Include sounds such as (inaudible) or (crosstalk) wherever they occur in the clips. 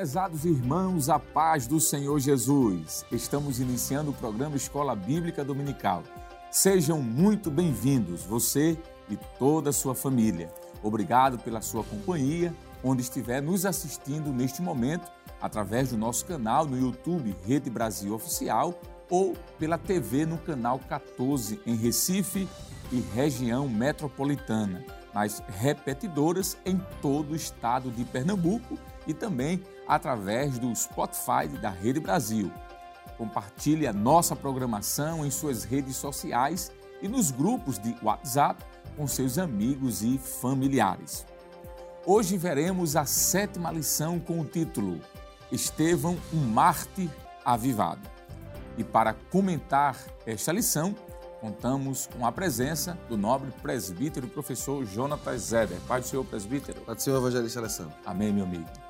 Prezados irmãos, a paz do Senhor Jesus. Estamos iniciando o programa Escola Bíblica Dominical. Sejam muito bem-vindos, você e toda a sua família. Obrigado pela sua companhia, onde estiver nos assistindo neste momento, através do nosso canal no YouTube Rede Brasil Oficial ou pela TV no canal 14 em Recife e região metropolitana, nas repetidoras em todo o estado de Pernambuco e também através do Spotify da Rede Brasil. Compartilhe a nossa programação em suas redes sociais e nos grupos de WhatsApp com seus amigos e familiares. Hoje veremos a sétima lição com o título Estevão, um mártir avivado. E para comentar esta lição, contamos com a presença do nobre presbítero e professor Jonatas Zeder. Pai do Senhor, presbítero. Pai do Senhor, evangelista Alessandro. Amém, meu amigo.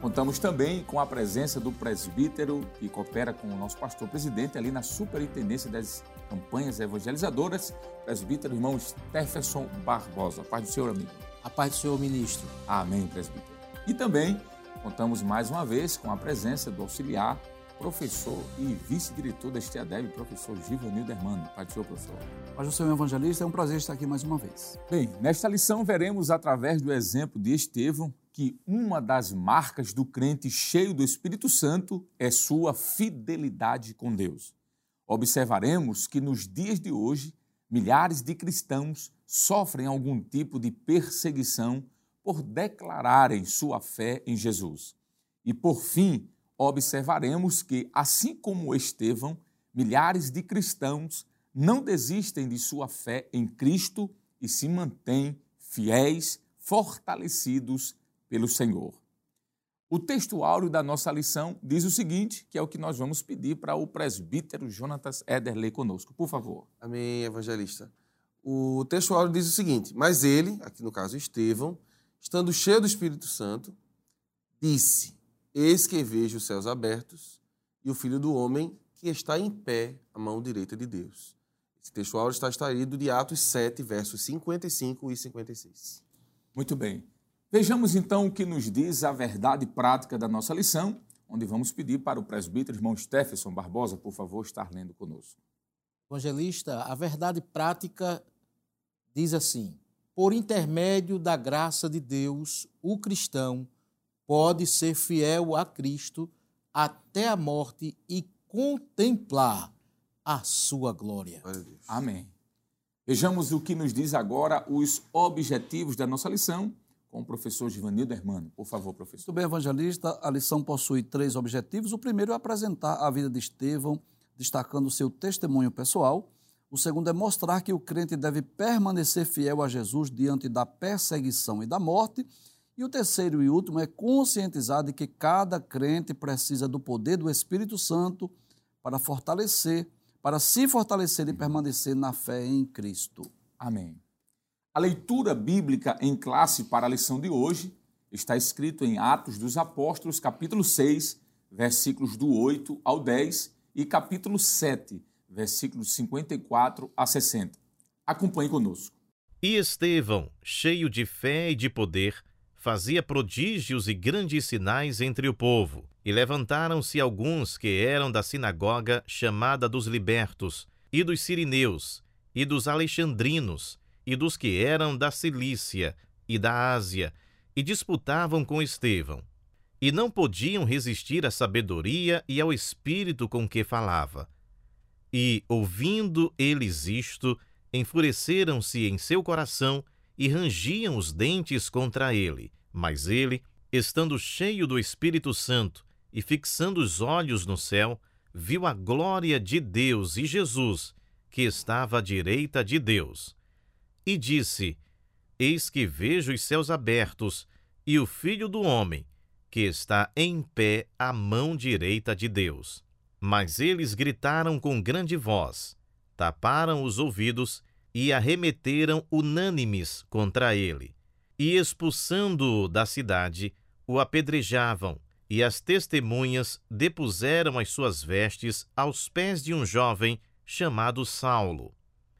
Contamos também com a presença do presbítero que coopera com o nosso pastor presidente ali na superintendência das campanhas evangelizadoras, presbítero irmão Stefferson Barbosa. Paz do Senhor, amigo. A paz do Senhor, ministro. Amém, presbítero. E também contamos mais uma vez com a presença do auxiliar, professor e vice-diretor da Estiadeb, professor Givanildo Hermano. Paz do Senhor, professor. Paz do Senhor, evangelista. É um prazer estar aqui mais uma vez. Bem, nesta lição veremos através do exemplo de Estevão que uma das marcas do crente cheio do Espírito Santo é sua fidelidade com Deus. Observaremos que nos dias de hoje, milhares de cristãos sofrem algum tipo de perseguição por declararem sua fé em Jesus. E por fim, observaremos que, assim como Estevão, milhares de cristãos não desistem de sua fé em Cristo e se mantêm fiéis, fortalecidos pelo Senhor. O texto áureo da nossa lição diz o seguinte, que é o que nós vamos pedir para o presbítero Jonatas Ederley conosco. Por favor. Amém, evangelista. O texto áureo diz o seguinte: Mas ele, aqui no caso Estevão, estando cheio do Espírito Santo, disse: Eis que vejo os céus abertos e o filho do homem que está em pé à mão direita de Deus. Esse texto áureo está extraído de Atos 7, versos 55 e 56. Muito bem. Vejamos então o que nos diz a verdade prática da nossa lição, onde vamos pedir para o presbítero irmão Stephenson Barbosa, por favor, estar lendo conosco. Evangelista, a verdade prática diz assim: por intermédio da graça de Deus, o cristão pode ser fiel a Cristo até a morte e contemplar a sua glória. Amém. Vejamos o que nos diz agora os objetivos da nossa lição com o professor Givanildo Hermano. Por favor, professor. Muito bem, evangelista. A lição possui três objetivos. O primeiro é apresentar a vida de Estevão, destacando seu testemunho pessoal. O segundo é mostrar que o crente deve permanecer fiel a Jesus diante da perseguição e da morte. E o terceiro e último é conscientizar de que cada crente precisa do poder do Espírito Santo para fortalecer, para se fortalecer e permanecer na fé em Cristo. Amém. A leitura bíblica em classe para a lição de hoje está escrito em Atos dos Apóstolos, capítulo 6, versículos do 8 ao 10 e capítulo 7, versículos 54 a 60. Acompanhe conosco. E Estevão, cheio de fé e de poder, fazia prodígios e grandes sinais entre o povo. E levantaram-se alguns que eram da sinagoga chamada dos libertos, e dos sirineus, e dos alexandrinos, e dos que eram da Cilícia e da Ásia, e disputavam com Estevão. E não podiam resistir à sabedoria e ao espírito com que falava. E, ouvindo eles isto, enfureceram-se em seu coração e rangiam os dentes contra ele. Mas ele, estando cheio do Espírito Santo e fixando os olhos no céu, viu a glória de Deus e Jesus, que estava à direita de Deus e disse: Eis que vejo os céus abertos e o Filho do Homem, que está em pé à mão direita de Deus. Mas eles gritaram com grande voz, taparam os ouvidos e arremeteram unânimes contra ele. E expulsando-o da cidade, o apedrejavam, e as testemunhas depuseram as suas vestes aos pés de um jovem chamado Saulo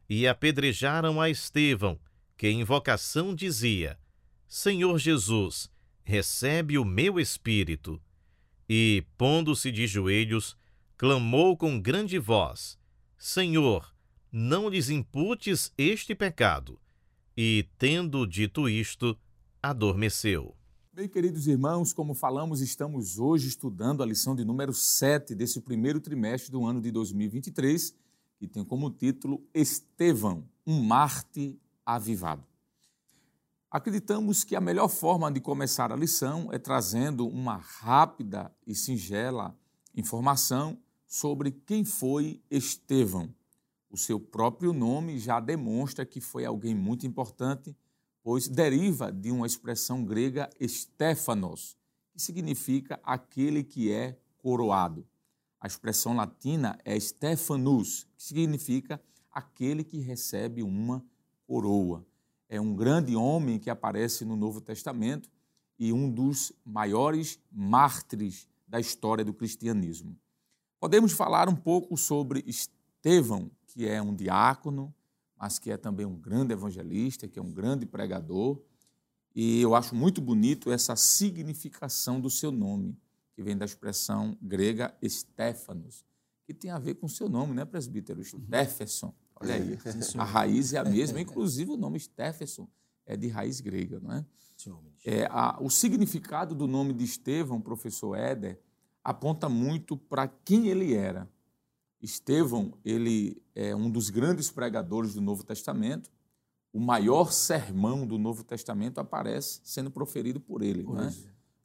e apedrejaram a Estevão, que em vocação dizia: Senhor Jesus, recebe o meu espírito. E, pondo-se de joelhos, clamou com grande voz: Senhor, não lhes imputes este pecado. E, tendo dito isto, adormeceu. Bem, queridos irmãos, como falamos, estamos hoje estudando a lição de número 7 desse primeiro trimestre do ano de 2023, que tem como título Estevão, um Marte avivado. Acreditamos que a melhor forma de começar a lição é trazendo uma rápida e singela informação sobre quem foi Estevão. O seu próprio nome já demonstra que foi alguém muito importante pois deriva de uma expressão grega Stéphanos, que significa aquele que é coroado. A expressão latina é Stephanus, que significa aquele que recebe uma coroa. É um grande homem que aparece no Novo Testamento e um dos maiores mártires da história do cristianismo. Podemos falar um pouco sobre Estevão, que é um diácono, mas que é também um grande evangelista, que é um grande pregador. E eu acho muito bonito essa significação do seu nome, que vem da expressão grega Stéphanos, que tem a ver com o seu nome, né, presbítero? Stéphason. Olha aí, a raiz é a mesma, (laughs) inclusive o nome Stéphason é de raiz grega, não é? é a, o significado do nome de Estevão, professor Éder, aponta muito para quem ele era. Estevão, ele é um dos grandes pregadores do Novo Testamento. O maior sermão do Novo Testamento aparece sendo proferido por ele. Né?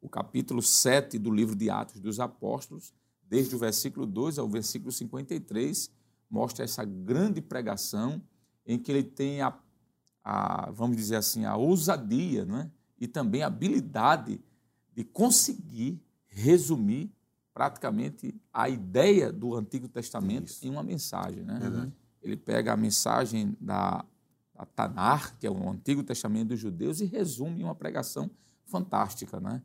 O capítulo 7 do livro de Atos dos Apóstolos, desde o versículo 2 ao versículo 53, mostra essa grande pregação em que ele tem a, a vamos dizer assim, a ousadia né? e também a habilidade de conseguir resumir praticamente a ideia do Antigo Testamento Isso. em uma mensagem. Né? Uhum. Ele pega a mensagem da, da Tanar, que é o Antigo Testamento dos judeus, e resume em uma pregação fantástica. Né?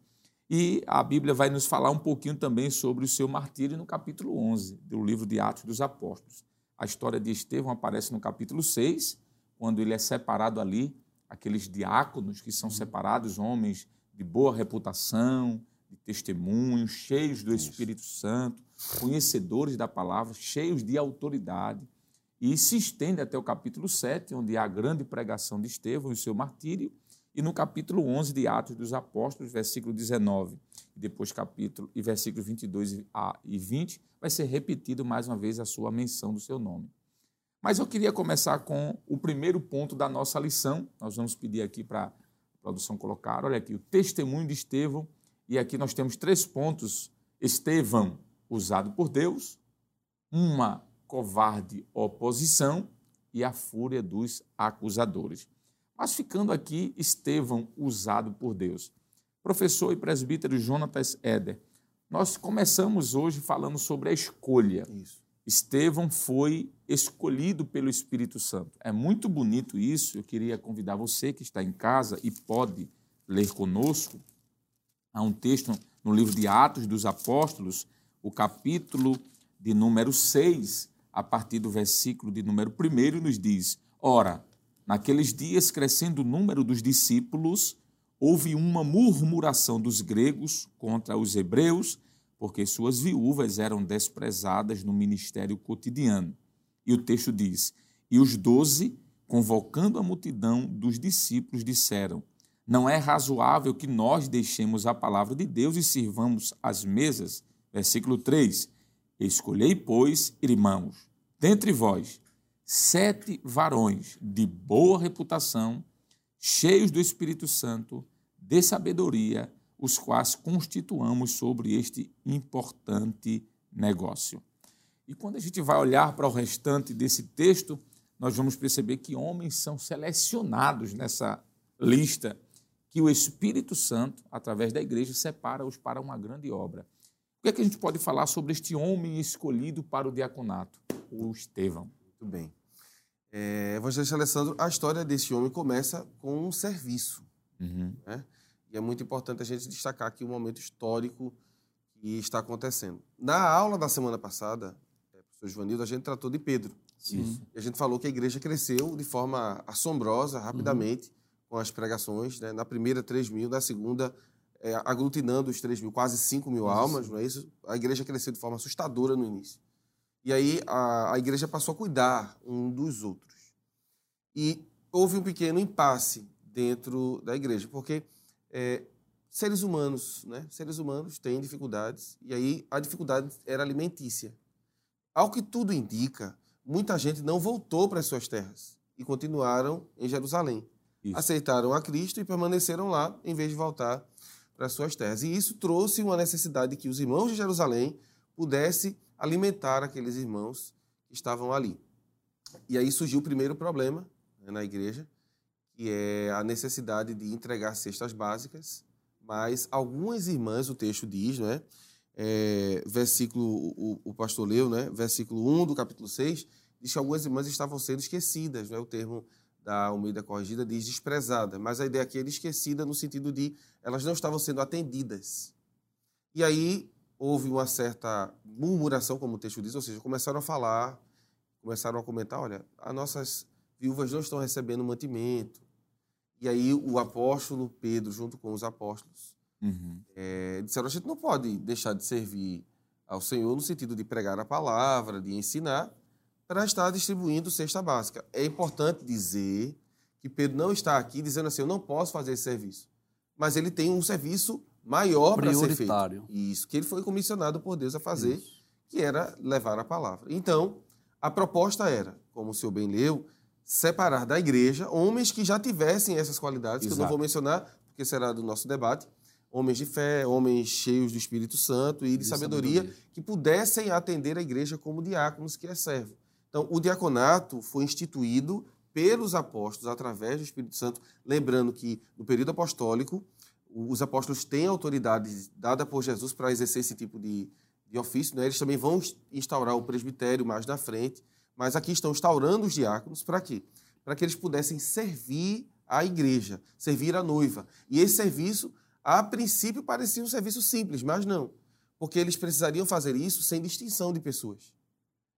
E a Bíblia vai nos falar um pouquinho também sobre o seu martírio no capítulo 11 do livro de Atos dos Apóstolos. A história de Estevão aparece no capítulo 6, quando ele é separado ali, aqueles diáconos que são uhum. separados, homens de boa reputação, de testemunhos, cheios do Espírito Santo, conhecedores da palavra, cheios de autoridade. E se estende até o capítulo 7, onde há a grande pregação de Estevão e o seu martírio, e no capítulo 11 de Atos dos Apóstolos, versículo 19, e depois capítulo e versículos 22 e 20, vai ser repetido mais uma vez a sua menção do seu nome. Mas eu queria começar com o primeiro ponto da nossa lição. Nós vamos pedir aqui para a produção colocar, olha aqui, o testemunho de Estevão e aqui nós temos três pontos. Estevão, usado por Deus, uma covarde oposição e a fúria dos acusadores. Mas ficando aqui, Estevão, usado por Deus. Professor e presbítero Jonatas Éder, nós começamos hoje falando sobre a escolha. Isso. Estevão foi escolhido pelo Espírito Santo. É muito bonito isso. Eu queria convidar você que está em casa e pode ler conosco Há um texto no livro de Atos dos Apóstolos, o capítulo de número 6, a partir do versículo de número 1, nos diz: Ora, naqueles dias, crescendo o número dos discípulos, houve uma murmuração dos gregos contra os hebreus, porque suas viúvas eram desprezadas no ministério cotidiano. E o texto diz: E os doze, convocando a multidão dos discípulos, disseram: não é razoável que nós deixemos a palavra de Deus e sirvamos as mesas. Versículo 3: Escolhei, pois, irmãos, dentre vós, sete varões de boa reputação, cheios do Espírito Santo, de sabedoria, os quais constituamos sobre este importante negócio. E quando a gente vai olhar para o restante desse texto, nós vamos perceber que homens são selecionados nessa lista que o Espírito Santo, através da igreja, separa-os para uma grande obra. O que é que a gente pode falar sobre este homem escolhido para o diaconato, o Estevão? Muito bem. É, Evangelista Alessandro, a história desse homem começa com um serviço. Uhum. Né? E é muito importante a gente destacar aqui o momento histórico que está acontecendo. Na aula da semana passada, é, professor Joanildo, a gente tratou de Pedro. Sim. E a gente falou que a igreja cresceu de forma assombrosa, rapidamente. Uhum com as pregações. Né? Na primeira, 3 mil, na segunda, é, aglutinando os 3 mil, quase 5 mil almas, não é isso? A igreja cresceu de forma assustadora no início. E aí a, a igreja passou a cuidar um dos outros. E houve um pequeno impasse dentro da igreja, porque é, seres humanos, né? Seres humanos têm dificuldades, e aí a dificuldade era alimentícia. Ao que tudo indica, muita gente não voltou para as suas terras e continuaram em Jerusalém. Isso. Aceitaram a Cristo e permaneceram lá, em vez de voltar para as suas terras. E isso trouxe uma necessidade de que os irmãos de Jerusalém pudessem alimentar aqueles irmãos que estavam ali. E aí surgiu o primeiro problema né, na igreja, que é a necessidade de entregar cestas básicas, mas algumas irmãs, o texto diz, não é? é versículo, o, o pastor leu, né? versículo 1 do capítulo 6, diz que algumas irmãs estavam sendo esquecidas, não é? o termo da Almeida Corrigida diz desprezada, mas a ideia aqui é esquecida no sentido de elas não estavam sendo atendidas. E aí houve uma certa murmuração, como o texto diz, ou seja, começaram a falar, começaram a comentar, olha, as nossas viúvas não estão recebendo mantimento. E aí o apóstolo Pedro, junto com os apóstolos, uhum. é, disseram, a gente não pode deixar de servir ao Senhor no sentido de pregar a palavra, de ensinar, para estar distribuindo cesta básica. É importante dizer que Pedro não está aqui dizendo assim, eu não posso fazer esse serviço. Mas ele tem um serviço maior para ser feito. Isso, que ele foi comissionado por Deus a fazer, Isso. que era levar a palavra. Então, a proposta era, como o senhor bem leu, separar da igreja homens que já tivessem essas qualidades, Exato. que eu não vou mencionar, porque será do nosso debate, homens de fé, homens cheios do Espírito Santo e de, de sabedoria, sabedoria, que pudessem atender a igreja como diáconos que é servo. Então, o diaconato foi instituído pelos apóstolos através do Espírito Santo, lembrando que no período apostólico os apóstolos têm autoridade dada por Jesus para exercer esse tipo de, de ofício, né? eles também vão instaurar o presbitério mais na frente, mas aqui estão instaurando os diáconos para quê? Para que eles pudessem servir a igreja, servir a noiva. E esse serviço, a princípio, parecia um serviço simples, mas não, porque eles precisariam fazer isso sem distinção de pessoas.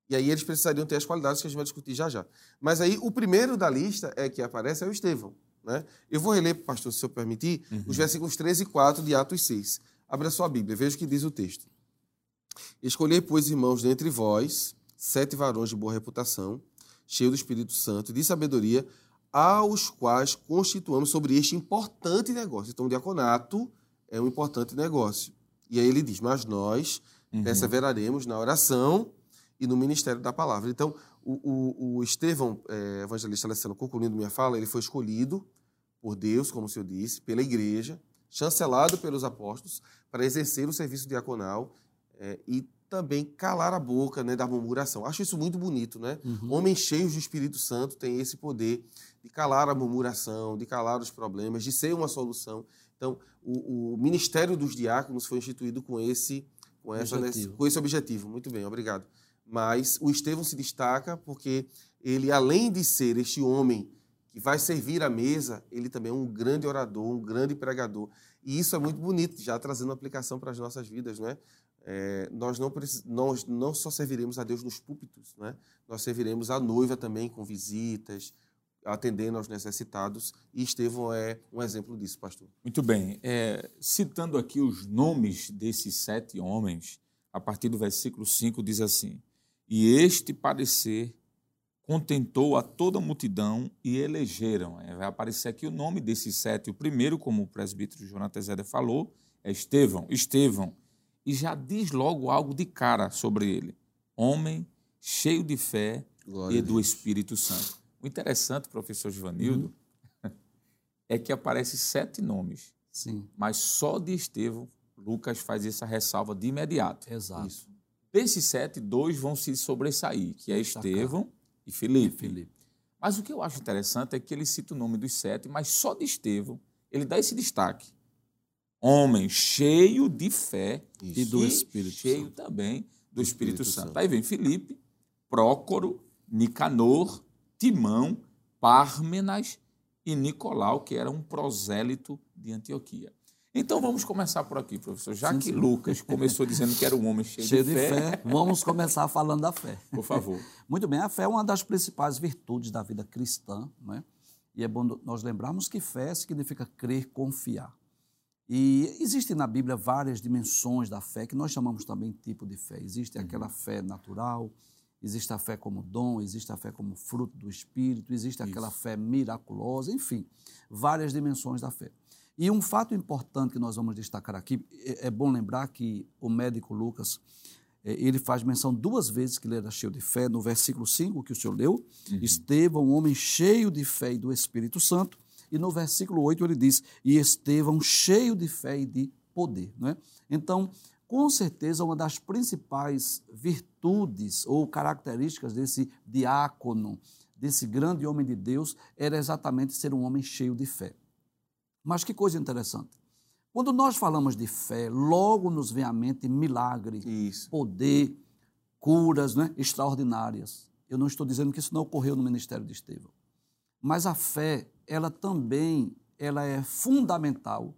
E aí eles precisariam ter as qualidades que a gente vai discutir já já. Mas aí o primeiro da lista é que aparece é o Estevão. Né? Eu vou reler, pastor, se eu permitir, uhum. os versículos 13 e 4 de Atos 6. Abra sua Bíblia, veja o que diz o texto. Escolhei, pois, irmãos, dentre vós, sete varões de boa reputação, cheios do Espírito Santo e de sabedoria, aos quais constituamos sobre este importante negócio. Então, o diaconato é um importante negócio. E aí ele diz: Mas nós uhum. perseveraremos na oração e no ministério da palavra. Então, o, o, o Estevão, é, evangelista Alessandro, concluindo minha fala, ele foi escolhido por Deus, como o senhor disse, pela igreja, chancelado pelos apóstolos, para exercer o serviço diaconal é, e também calar a boca né, da murmuração. Acho isso muito bonito, né? Uhum. Homens cheios do Espírito Santo têm esse poder de calar a murmuração, de calar os problemas, de ser uma solução. Então, o, o ministério dos diáconos foi instituído com esse, com, essa, objetivo. com esse objetivo. Muito bem, obrigado. Mas o Estevão se destaca porque ele, além de ser este homem que vai servir à mesa, ele também é um grande orador, um grande pregador. E isso é muito bonito, já trazendo aplicação para as nossas vidas, não é? é nós, não, nós não só serviremos a Deus nos púlpitos, não é? nós serviremos a noiva também com visitas, atendendo aos necessitados, e Estevão é um exemplo disso, pastor. Muito bem. É, citando aqui os nomes desses sete homens, a partir do versículo 5 diz assim: e este parecer contentou a toda a multidão e elegeram. É, vai aparecer aqui o nome desses sete. O primeiro, como o presbítero Jonathan Zé falou, é Estevão. Estevão. E já diz logo algo de cara sobre ele. Homem cheio de fé Glória e do Espírito Santo. O interessante, professor Givanildo, uhum. (laughs) é que aparece sete nomes. Sim. Mas só de Estevão, Lucas faz essa ressalva de imediato. Exato. Isso. Desses sete, dois vão se sobressair, que é Estevão e Filipe. e Filipe. Mas o que eu acho interessante é que ele cita o nome dos sete, mas só de Estevão ele dá esse destaque. Homem cheio de fé Isso. e do Espírito cheio Santo. também do Espírito, Espírito Santo. Santo. Aí vem Filipe, Prócoro, Nicanor, Timão, Pármenas e Nicolau, que era um prosélito de Antioquia. Então vamos começar por aqui, professor. Já sim, que sim. Lucas começou dizendo que era um homem cheio, cheio de, de fé, fé, vamos começar falando da fé. Por favor. (laughs) Muito bem, a fé é uma das principais virtudes da vida cristã, não é? E é bom nós lembrarmos que fé significa crer, confiar. E existem na Bíblia várias dimensões da fé, que nós chamamos também tipo de fé. Existe Uhum. aquela fé natural, existe a fé como dom, existe a fé como fruto do Espírito, existe aquela fé miraculosa, enfim, várias dimensões da fé. E um fato importante que nós vamos destacar aqui, é é bom lembrar que o médico Lucas, eh, ele faz menção duas vezes que ele era cheio de fé, no versículo 5 que o senhor leu, Estevão, um homem cheio de fé e do Espírito Santo, e no versículo 8 ele diz, e Estevão cheio de fé e de poder. Né? Então, com certeza, uma das principais virtudes ou características desse diácono, desse grande homem de Deus, era exatamente ser um homem cheio de fé. Mas que coisa interessante. Quando nós falamos de fé, logo nos vem à mente milagre, Isso. poder, curas né, extraordinárias. Eu não estou dizendo que isso não ocorreu no ministério de Estevão. Mas a fé, ela também ela é fundamental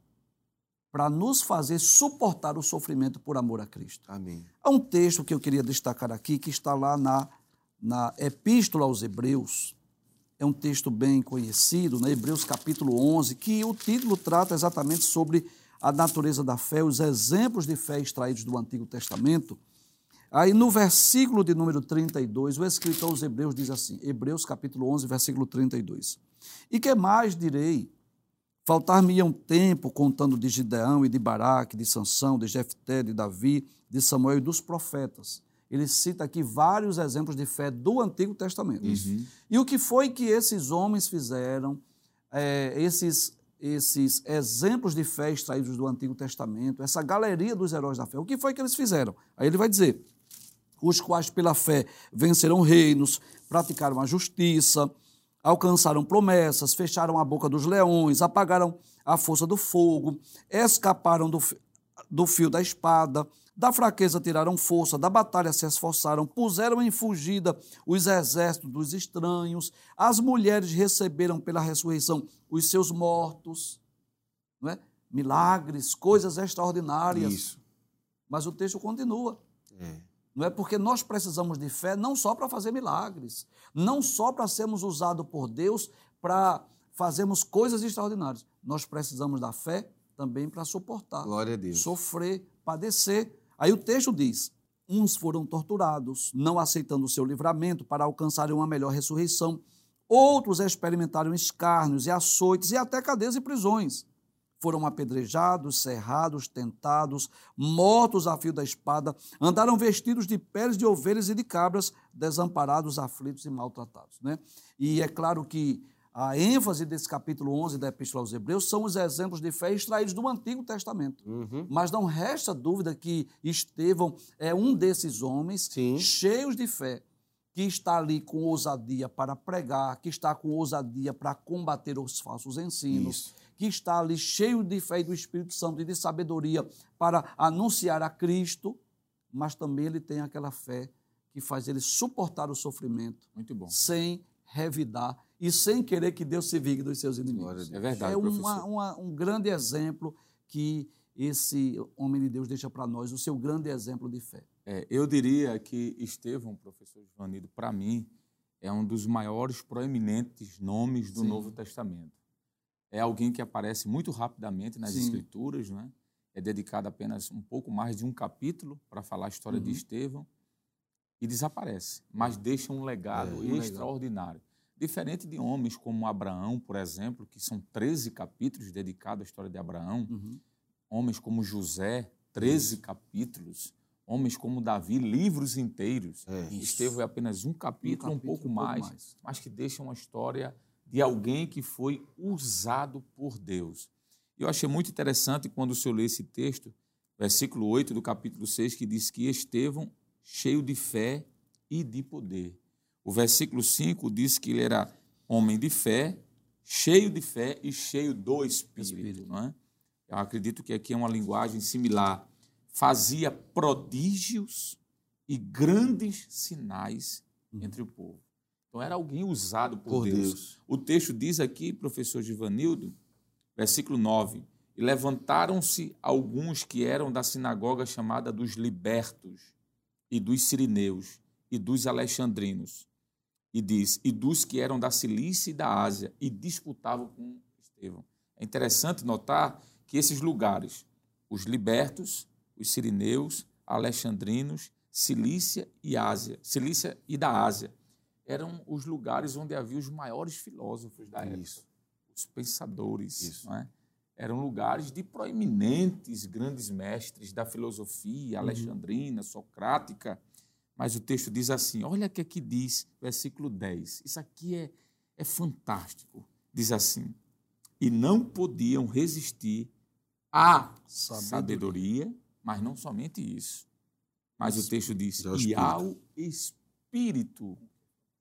para nos fazer suportar o sofrimento por amor a Cristo. Amém. Há um texto que eu queria destacar aqui, que está lá na, na Epístola aos Hebreus. É um texto bem conhecido, né? Hebreus capítulo 11, que o título trata exatamente sobre a natureza da fé, os exemplos de fé extraídos do Antigo Testamento. Aí no versículo de número 32, o escritor aos Hebreus diz assim, Hebreus capítulo 11, versículo 32. E que mais direi? Faltar-me um tempo contando de Gideão e de Baraque, de Sansão, de Jefté, de Davi, de Samuel e dos profetas. Ele cita aqui vários exemplos de fé do Antigo Testamento. E o que foi que esses homens fizeram, é, esses, esses exemplos de fé extraídos do Antigo Testamento, essa galeria dos heróis da fé, o que foi que eles fizeram? Aí ele vai dizer: os quais pela fé venceram reinos, praticaram a justiça, alcançaram promessas, fecharam a boca dos leões, apagaram a força do fogo, escaparam do, do fio da espada, da fraqueza tiraram força, da batalha se esforçaram, puseram em fugida os exércitos dos estranhos, as mulheres receberam pela ressurreição os seus mortos, não é? milagres, coisas extraordinárias. Isso. Mas o texto continua. É. Não é porque nós precisamos de fé não só para fazer milagres, não só para sermos usados por Deus para fazermos coisas extraordinárias. Nós precisamos da fé também para suportar, sofrer, padecer. Aí o texto diz: uns foram torturados, não aceitando o seu livramento para alcançarem uma melhor ressurreição. Outros experimentaram escárnios e açoites e até cadeias e prisões. Foram apedrejados, cerrados, tentados, mortos a fio da espada, andaram vestidos de peles de ovelhas e de cabras, desamparados, aflitos e maltratados. Né? E é claro que a ênfase desse capítulo 11 da Epístola aos Hebreus são os exemplos de fé extraídos do Antigo Testamento. Uhum. Mas não resta dúvida que Estevão é um desses homens Sim. cheios de fé, que está ali com ousadia para pregar, que está com ousadia para combater os falsos ensinos, Isso. que está ali cheio de fé e do Espírito Santo e de sabedoria para anunciar a Cristo, mas também ele tem aquela fé que faz ele suportar o sofrimento sem revidar e sem querer que Deus se vingue dos seus inimigos. É verdade, É uma- uma- um grande exemplo que esse homem de Deus deixa para nós, o seu grande exemplo de fé. É, eu diria que Estevão, professor Givanildo, para mim, é um dos maiores proeminentes nomes do Sim. Novo Testamento. É alguém que aparece muito rapidamente nas Sim. Escrituras, né? é dedicado apenas um pouco mais de um capítulo para falar a história de Uhum. Estevão e desaparece, mas deixa um legado É, um legado. extraordinário. Diferente de homens como Abraão, por exemplo, que são 13 capítulos dedicados à história de Abraão, Uhum. homens como José, 13 capítulos, homens como Davi, livros inteiros. É. Estevão é apenas um capítulo, um, capítulo, pouco, mais, mas que deixa uma história de alguém que foi usado por Deus. Eu achei muito interessante quando o senhor lê esse texto, versículo 8 do capítulo 6, que diz que Estevão, cheio de fé e de poder. O versículo 5 diz que ele era homem de fé, cheio de fé e cheio do Espírito. Espírito. Não é? Eu acredito que aqui é uma linguagem similar. Fazia prodígios e grandes sinais entre o povo. Então era alguém usado por, Por Deus. Deus. O texto diz aqui, professor Givanildo, versículo 9: E levantaram-se alguns que eram da sinagoga chamada dos libertos, e dos sirineus, e dos alexandrinos. E diz: E dos que eram da Cilícia e da Ásia, e disputavam com Estevão. É interessante notar que esses lugares, os libertos, os sirineus, alexandrinos, Cilícia e Ásia, Cilícia e da Ásia, eram os lugares onde havia os maiores filósofos da época, Isso. os pensadores. É? Eram lugares de proeminentes grandes mestres da filosofia alexandrina, socrática. Mas o texto diz assim: olha o que aqui diz, versículo 10. Isso aqui é, é fantástico. Diz assim: e não podiam resistir à Sabedoria. sabedoria, mas não somente isso. Mas o texto diz: E ao e espírito." ao espírito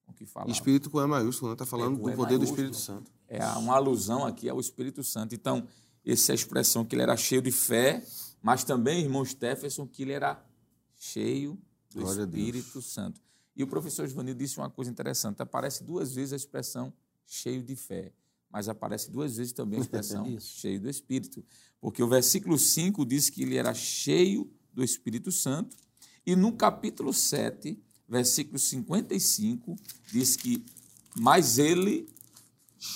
com que falava. Espírito com E maiúsculo, está falando É, com do poder do. Espírito Santo. É uma alusão aqui ao Espírito Santo. Então, essa é expressão que ele era cheio de fé, mas também, irmão Stephenson, que ele era cheio do Glória. Espírito Santo. E o professor Givanildo disse uma coisa interessante: aparece duas vezes a expressão cheio de fé, mas aparece duas vezes também a expressão (laughs) Isso. cheio do Espírito. Porque o versículo 5 diz que ele era cheio do Espírito Santo, e no capítulo 7, versículo 55, diz que, mas ele,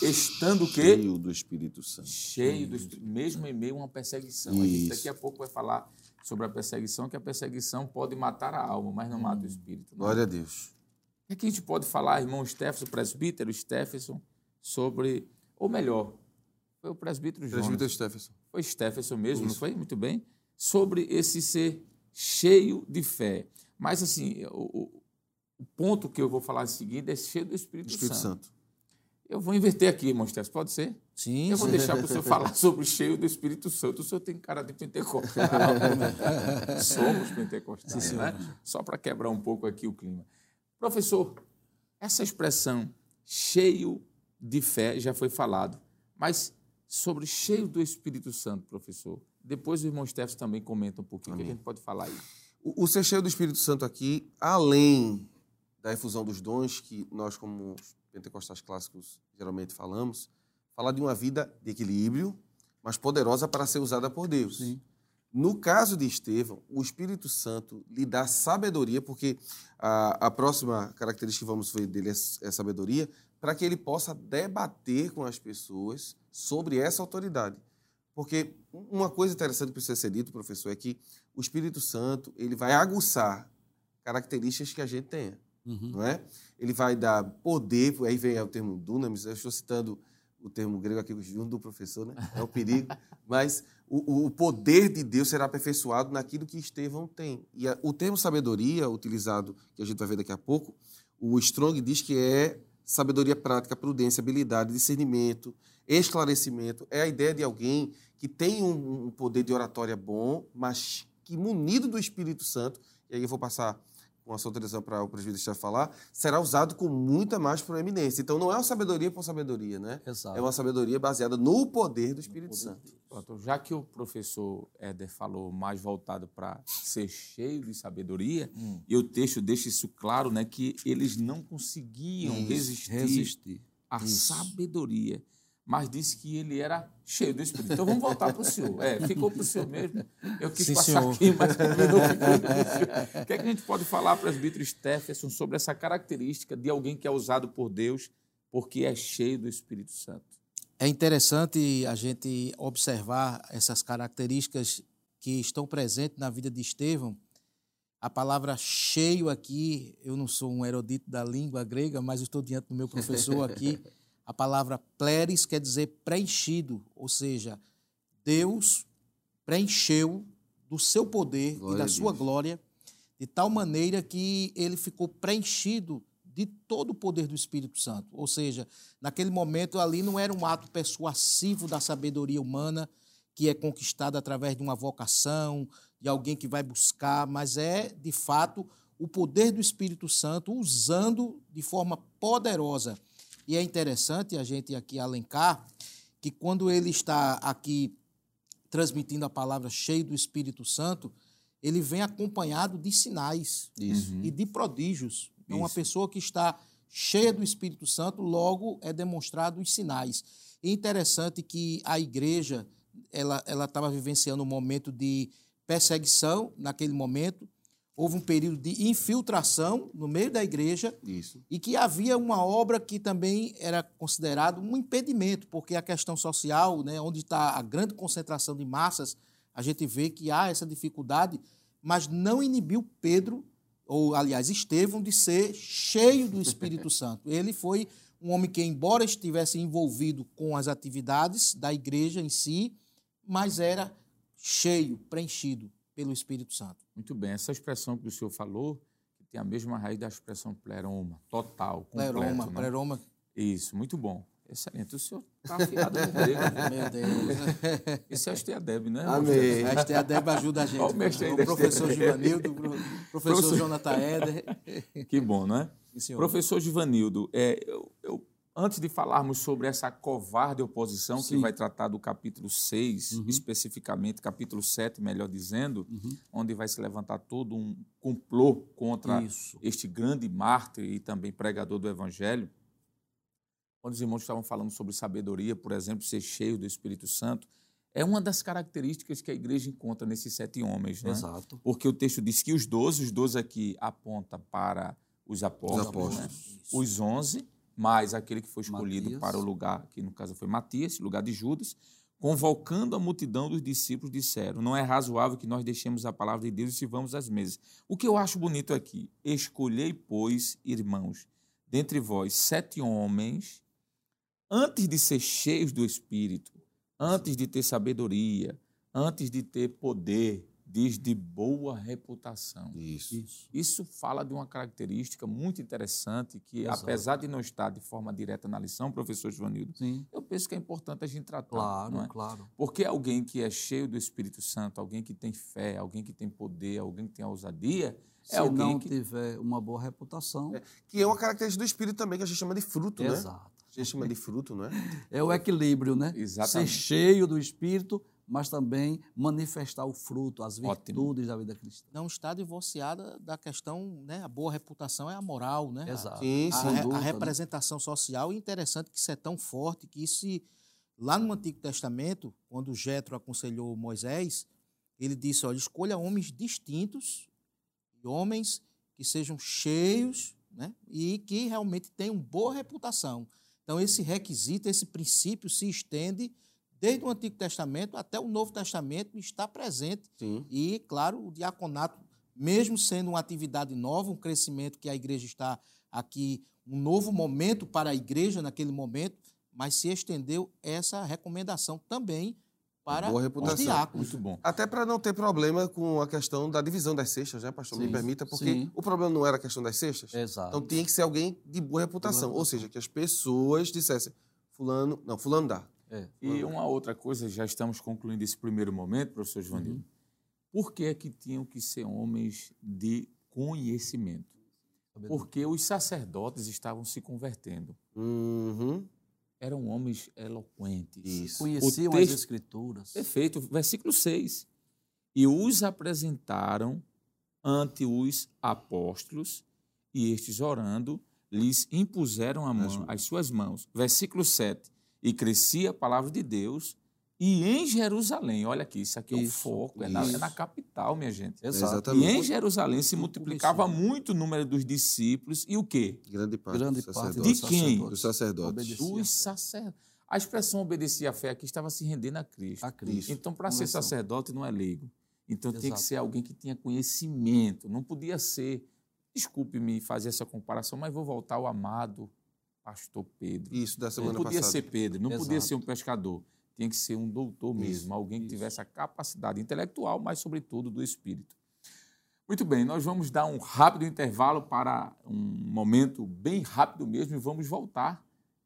estando o quê? Cheio do Espírito Santo. cheio do Espírito, mesmo em meio a uma perseguição. A gente Isso. daqui a pouco vai falar sobre a perseguição, que a perseguição pode matar a alma, mas não mata o espírito. né? Glória a Deus. O que, é que a gente pode falar, irmão Stephenson, presbítero Stephenson, sobre, ou melhor, foi o presbítero Jonas, Presbítero Stephenson. foi Stephenson mesmo, não Isso. foi? Muito bem. Sobre esse ser cheio de fé. Mas, assim, o, o- o ponto que eu vou falar em seguida é cheio do Espírito, Espírito Santo. Santo. Eu vou inverter aqui, irmão pode ser? Sim, Eu vou sim. deixar para o senhor falar (laughs) sobre o cheio do Espírito Santo. O senhor tem cara de pentecostal. (laughs) Somos pentecostais, né? Só para quebrar um pouco aqui o clima. Professor, essa expressão cheio de fé já foi falado, mas sobre cheio do Espírito Santo, professor, depois o irmão Stefan também comenta um pouquinho, o que a Amém. gente pode falar aí? O, o ser cheio do Espírito Santo aqui, além da efusão dos dons, que nós, como pentecostais clássicos, geralmente falamos, fala de uma vida de equilíbrio, mas poderosa para ser usada por Deus. Sim. No caso de Estevão, o Espírito Santo lhe dá sabedoria, porque a, a próxima característica que vamos ver dele é, é sabedoria, para que ele possa debater com as pessoas sobre essa autoridade. Porque uma coisa interessante que precisa ser dito, professor, é que o Espírito Santo ele vai aguçar características que a gente tenha, Uhum. não é? Ele vai dar poder, aí vem o termo dunamis, eu estou citando o termo grego aqui junto do professor, né? É (laughs) o perigo, mas o, o poder de Deus será aperfeiçoado naquilo que Estevão tem. E a- o termo sabedoria, utilizado, que a gente vai ver daqui a pouco, o Strong diz que é sabedoria prática, prudência, habilidade, discernimento, esclarecimento. É a ideia de alguém que tem um, um poder de oratória bom, mas que munido do Espírito Santo, e aí eu vou passar com a sua autorização para o presbítero falar, será usado com muita mais proeminência. Então não é uma sabedoria por sabedoria, né? Exato. É uma sabedoria baseada no poder do Espírito Santo. Pronto, já que o professor Éder falou mais voltado para ser cheio de sabedoria, Hum. e o texto deixa isso claro, né, que eles não conseguiam Isso, resistir, Resistir. à sabedoria, mas disse que ele era cheio do Espírito. Então vamos voltar para o senhor. É, ficou para o senhor mesmo. Eu quis Sim, passar senhor. aqui, mas combinou ficou. O que, é que a gente pode falar, presbítero Stephenson, sobre essa característica de alguém que é usado por Deus porque é cheio do Espírito Santo? É interessante a gente observar essas características que estão presentes na vida de Estevão. A palavra cheio aqui, eu não sou um erudito da língua grega, mas estou diante do meu professor aqui. (laughs) A palavra pleres quer dizer preenchido, ou seja, Deus preencheu do seu poder Glória e da sua glória, de tal maneira que ele ficou preenchido de todo o poder do Espírito Santo. Ou seja, naquele momento ali não era um ato persuasivo da sabedoria humana que é conquistada através de uma vocação, de alguém que vai buscar, mas é, de fato, o poder do Espírito Santo usando de forma poderosa. E é interessante a gente aqui alencar que quando ele está aqui transmitindo a palavra cheio do Espírito Santo, ele vem acompanhado de sinais Isso. e de prodígios. Então, uma pessoa que está cheia do Espírito Santo, logo é demonstrado os sinais. E interessante que a igreja ela estava vivenciando um momento de perseguição naquele momento, houve um período de infiltração no meio da igreja Isso. e que havia uma obra que também era considerado um impedimento, porque a questão social, né, onde está a grande concentração de massas, a gente vê que há essa dificuldade, mas não inibiu Pedro, ou aliás Estevão, de ser cheio do Espírito (laughs) Santo. Ele foi um homem que, embora estivesse envolvido com as atividades da igreja em si, mas era cheio, preenchido pelo Espírito Santo. Muito bem, essa expressão que o senhor falou que tem a mesma raiz da expressão pleroma, total, completo. Pleroma, né? pleroma. Isso, muito bom. Excelente. O senhor está (laughs) afiado no grego. Meu Deus. Esse é o Esteadeb, né? Amém. A Esté Adeb ajuda a gente. Olha o mestre o professor. Givanildo, professor Professor- Jonathan Éder. (laughs) Que bom, não é? Sim, senhor. Professor Givanildo, é, eu, eu- antes de falarmos sobre essa covarde oposição que Sim. vai tratar do capítulo 6, especificamente, capítulo 7, melhor dizendo, onde vai se levantar todo um complô contra Isso. este grande mártir e também pregador do Evangelho. Quando os irmãos estavam falando sobre sabedoria, por exemplo, ser cheio do Espírito Santo, é uma das características que a igreja encontra nesses sete homens. Né? Exato. Porque o texto diz que os doze, os doze aqui aponta para os apóstolos, apóstolos. né? os onze, mais aquele que foi escolhido Matias. para o lugar, que no caso foi Matias, lugar de Judas, convocando a multidão dos discípulos, disseram: Não é razoável que nós deixemos a palavra de Deus e sirvamos às mesas. O que eu acho bonito aqui, escolhei, pois, irmãos, dentre vós sete homens, antes de ser cheios do Espírito, antes de ter sabedoria, antes de ter poder, diz de boa reputação. Isso. Isso. Isso fala de uma característica muito interessante que, Exato. apesar de não estar de forma direta na lição, professor Joanildo, Sim. eu penso que é importante a gente tratar. Claro, não é? claro. Porque alguém que é cheio do Espírito Santo, alguém que tem fé, alguém que tem poder, alguém que tem ousadia, Se é alguém não que tiver uma boa reputação, Que é uma característica do espírito também, que a gente chama de fruto, né? exato. A gente chama de fruto, não é? É o equilíbrio, né? Exatamente. Ser cheio do Espírito, mas também manifestar o fruto, as Ótimo. virtudes da vida cristã. Não está divorciada da questão, né? A boa reputação é a moral, né? Exato. Sim, A, sim. a a conduta, né? representação social e interessante que isso é tão forte que isso, se- lá no Antigo Testamento, quando Jetro aconselhou Moisés, ele disse, olha, escolha homens distintos e homens que sejam cheios, né? E que realmente tenham boa reputação. Então esse requisito, esse princípio se estende desde o Antigo Testamento até o Novo Testamento está presente Sim. e, claro, o diaconato, mesmo sendo uma atividade nova, um crescimento que a igreja está aqui, um novo momento para a igreja naquele momento, mas se estendeu essa recomendação também para Boa os reputação. diáconos. muito bom. Até para não ter problema com a questão da divisão das cestas, né, pastor? Me Sim, permita, porque sim. o problema não era a questão das cestas. Exato. Então tinha que ser alguém de boa reputação. Ou seja, que as pessoas dissessem, fulano, não, fulano dá. É. E uma outra coisa, já estamos concluindo esse primeiro momento, professor Joanildo. Uhum. Por que é que tinham que ser homens de conhecimento? Porque os sacerdotes estavam se convertendo. Uhum. Eram homens eloquentes. Isso. Conheciam texto- as escrituras. Perfeito. Versículo 6. E os apresentaram ante os apóstolos, e estes, orando, lhes impuseram a mão, as suas mãos. Versículo 7. E crescia a palavra de Deus, e em Jerusalém, olha aqui, isso aqui é o Isso, foco, é na, é na capital, minha gente. Exato. Exatamente. E em Jerusalém se multiplicava muito o número dos discípulos, e o quê? Grande parte Grande parte. De quem? Dos sacerdotes. Dos sacerdotes. A expressão obedecia à fé aqui estava se rendendo a Cristo. A Cristo. Então, para ser sacerdote não é leigo. Então, tinha que Exato. ser alguém que tinha conhecimento. Não podia ser, desculpe-me fazer essa comparação, mas vou voltar ao amado pastor Pedro. Isso, da Não semana podia passada. ser Pedro, não podia Exato. ser um pescador. Tinha que ser um doutor mesmo, Isso, alguém que isso. tivesse a capacidade intelectual, mas, sobretudo, do espírito. Muito bem, nós vamos dar um rápido intervalo para um momento bem rápido mesmo e vamos voltar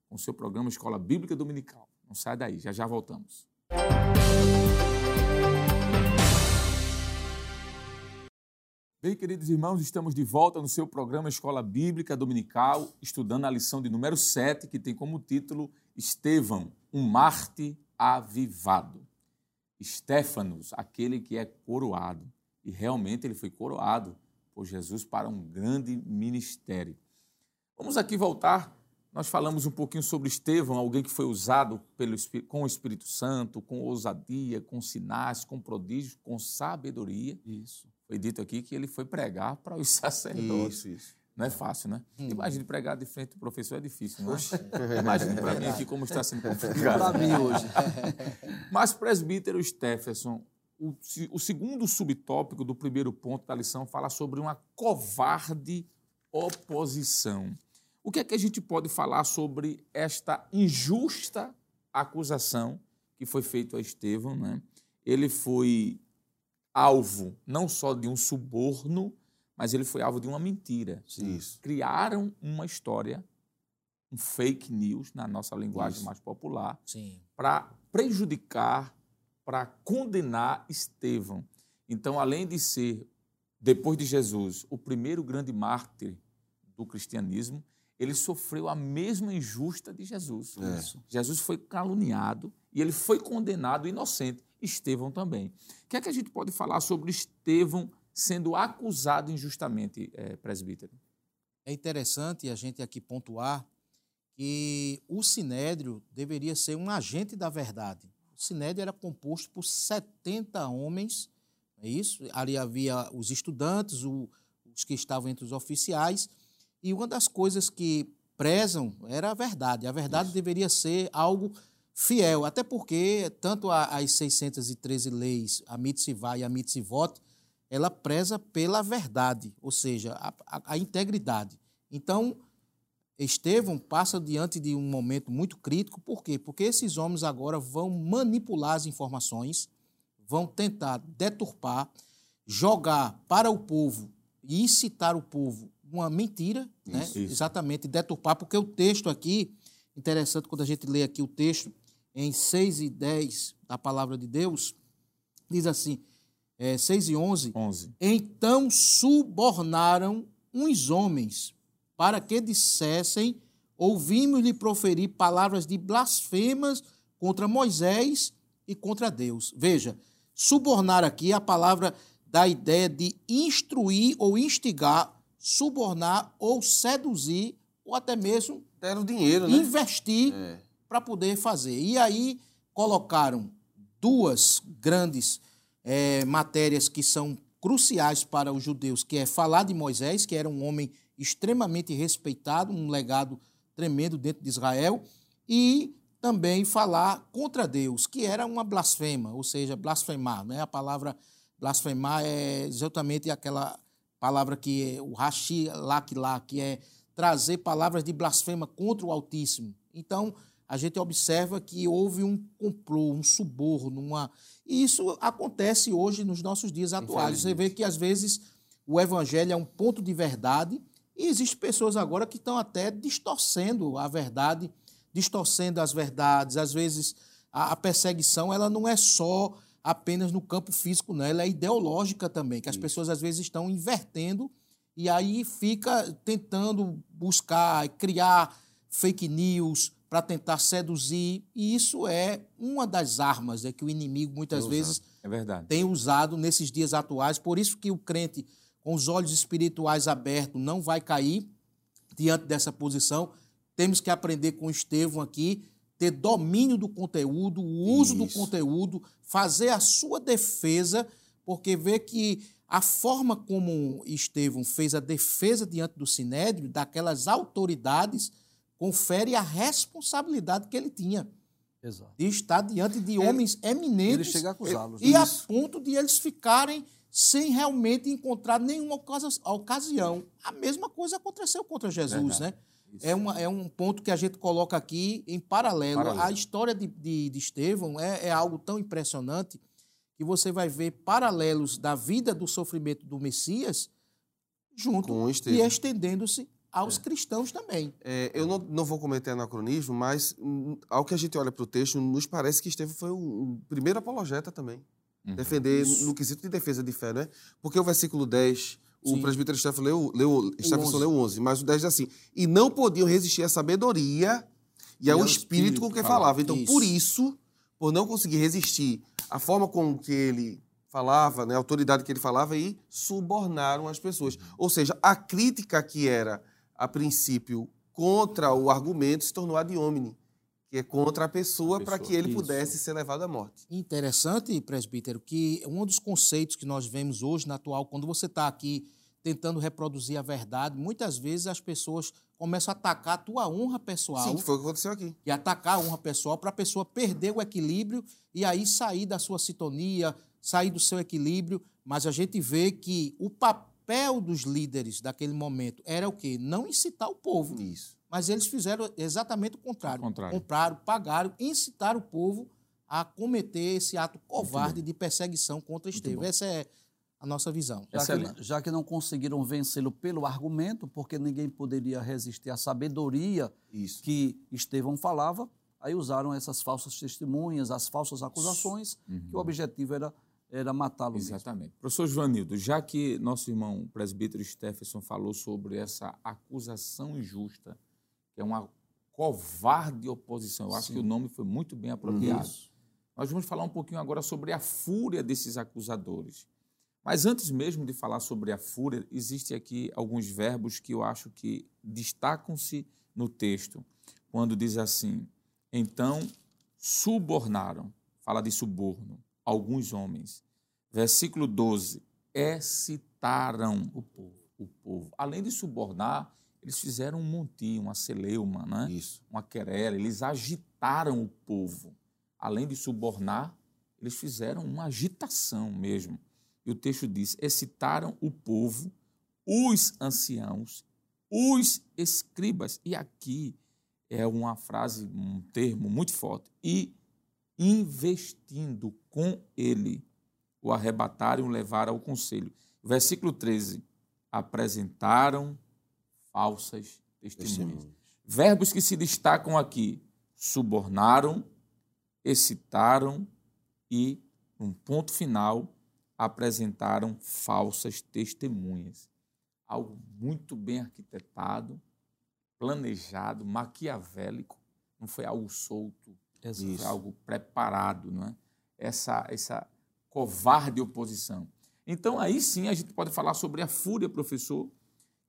com o seu programa Escola Bíblica Dominical. Não sai daí, já já voltamos. Bem, queridos irmãos, estamos de volta no seu programa Escola Bíblica Dominical, estudando a lição de número 7, que tem como título Estevão, um Marte avivado. Estéfanos, aquele que é coroado. E realmente ele foi coroado por Jesus para um grande ministério. Vamos aqui voltar. Nós falamos um pouquinho sobre Estevão, alguém que foi usado pelo, com o Espírito Santo, com ousadia, com sinais, com prodígios, com sabedoria. Isso. Foi dito aqui que ele foi pregar para os (laughs) sacerdotes. Isso, isso. Não é fácil, né? Hum. Imagine pregar de frente do professor é difícil, não é? (laughs) Imagine para mim aqui como está sendo complicado. Para mim hoje. (laughs) Mas, presbítero Stephenson, o, o segundo subtópico do primeiro ponto da lição fala sobre uma covarde oposição. O que é que a gente pode falar sobre esta injusta acusação que foi feita a Estevão? Né? Ele foi alvo não só de um suborno, mas ele foi alvo de uma mentira. Isso. Criaram uma história, um fake news, na nossa linguagem Isso. mais popular, para prejudicar, para condenar Estevão. Então, além de ser, depois de Jesus, o primeiro grande mártir do cristianismo, ele sofreu a mesma injusta de Jesus. É. Isso. Jesus foi caluniado e ele foi condenado inocente. Estevão também. O que é que a gente pode falar sobre Estevão sendo acusado injustamente, eh, presbítero? É interessante a gente aqui pontuar que o Sinédrio deveria ser um agente da verdade. O Sinédrio era composto por 70 homens, é isso? Ali havia os estudantes, o- os que estavam entre os oficiais, e uma das coisas que prezam era a verdade. A verdade deveria ser algo fiel, até porque tanto a- as 613 leis, a mitzvah e a mitzvot, ela preza pela verdade, ou seja, a, a- a integridade. Então, Estevão passa diante de um momento muito crítico, por quê? Porque esses homens agora vão manipular as informações, vão tentar deturpar, jogar para o povo e incitar o povo uma mentira, né? Isso, isso. exatamente, deturpar, porque o texto aqui, interessante quando a gente lê aqui o texto, em 6 e 10 da palavra de Deus, diz assim, é, 6 e 11, 11. então subornaram uns homens para que dissessem: ouvimos-lhe proferir palavras de blasfemas contra Moisés e contra Deus. Veja, subornar aqui é a palavra da ideia de instruir ou instigar, subornar ou seduzir, ou até mesmo Deram dinheiro, né? investir É. para poder fazer. E aí colocaram duas grandes eh, matérias que são cruciais para os judeus, que é falar de Moisés, que era um homem extremamente respeitado, um legado tremendo dentro de Israel, e também falar contra Deus, que era uma blasfema, ou seja, blasfemar. Né? A palavra blasfemar é exatamente aquela palavra que é o rashi lak lá, que é trazer palavras de blasfema contra o Altíssimo. Então, a gente observa que houve um complô, um suborno, uma... e isso acontece hoje nos nossos dias atuais. Você vê que, às vezes, o evangelho é um ponto de verdade e existem pessoas agora que estão até distorcendo a verdade, distorcendo as verdades. Às vezes, a, a perseguição ela não é só apenas no campo físico, não, ela é ideológica também, que as pessoas, às vezes, estão invertendo e aí fica tentando buscar, criar fake news para tentar seduzir. E isso é uma das armas é que o inimigo muitas É vezes É tem usado nesses dias atuais. Por isso que o crente, com os olhos espirituais abertos, não vai cair diante dessa posição. Temos que aprender com Estevão aqui, ter domínio do conteúdo, o uso do Isso. conteúdo, fazer a sua defesa, porque vê que a forma como Estevão fez a defesa diante do Sinédrio, daquelas autoridades, confere a responsabilidade que ele tinha Exato. de estar diante de homens Ele eminentes acusá-los. e né? a ponto de eles ficarem sem realmente encontrar nenhuma ocasi- ocasião. A mesma coisa aconteceu contra Jesus, Verdade. né? É, uma, é um ponto que a gente coloca aqui em paralelo. Paralelo. A história de, de, de Estevão é, é algo tão impressionante que você vai ver paralelos da vida do sofrimento do Messias junto e estendendo-se aos cristãos também. É, eu não, não vou cometer anacronismo, mas hum, ao que a gente olha para o texto, nos parece que Estevão foi o, o primeiro apologeta também. Uhum. Defender Isso. no quesito de defesa de fé, né? Porque o versículo 10, o Sim. presbítero Stefano leu, leu, 11. leu 11, mas o 10 diz assim: E não podiam resistir à sabedoria e ao ao espírito espírito com que que falava. falava. Então, Isso. por isso, por não conseguir resistir à forma com que ele falava, né, a autoridade que ele falava, e subornaram as pessoas. Ou seja, a crítica que era, a princípio, contra o argumento se tornou ad hominem. que é contra a pessoa, para que ele isso. pudesse ser levado à morte. Interessante, presbítero, que um dos conceitos que nós vemos hoje na atual, quando você está aqui tentando reproduzir a verdade, muitas vezes as pessoas começam a atacar a tua honra pessoal Sim, foi o que aconteceu aqui. e atacar a honra pessoal para a pessoa perder o equilíbrio e aí sair da sua sintonia, sair do seu equilíbrio. Mas a gente vê que o papel dos líderes daquele momento era o quê? Não incitar o povo. Isso. Mas eles fizeram exatamente o contrário. O contrário. Compraram, pagaram, incitaram o povo a cometer esse ato covarde de perseguição contra Estevão. Essa é a nossa visão. Já que, já que não conseguiram vencê-lo pelo argumento, porque ninguém poderia resistir à sabedoria Isso. que Estevão falava, aí usaram essas falsas testemunhas, as falsas acusações, que o objetivo era, era matá-lo. mesmo. Exatamente. Professor Joanildo, já que nosso irmão presbítero Stephenson falou sobre essa acusação injusta, que é uma covarde oposição, eu acho que o nome foi muito bem apropriado. Nós vamos falar um pouquinho agora sobre a fúria desses acusadores. Mas antes mesmo de falar sobre a fúria, existem aqui alguns verbos que eu acho que destacam-se no texto, quando diz assim: então subornaram, fala de suborno, alguns homens. Versículo 12: excitaram o povo. O povo. Além de subornar, eles fizeram um montinho, uma celeuma, né? Isso. uma querela, eles agitaram o povo. Além de subornar, eles fizeram uma agitação mesmo. E o texto diz: excitaram o povo, os anciãos, os escribas. E aqui é uma frase, um termo muito forte. E investindo com ele, o arrebataram e o levaram ao conselho. Versículo 13: apresentaram falsas testemunhas. Verbos que se destacam aqui: subornaram, excitaram e, num ponto final, apresentaram falsas testemunhas. Algo muito bem arquitetado, planejado, maquiavélico. Não foi algo solto, Exato. foi algo preparado, não é? Essa, essa covarde oposição. Então, aí sim a gente pode falar sobre a fúria, professor. O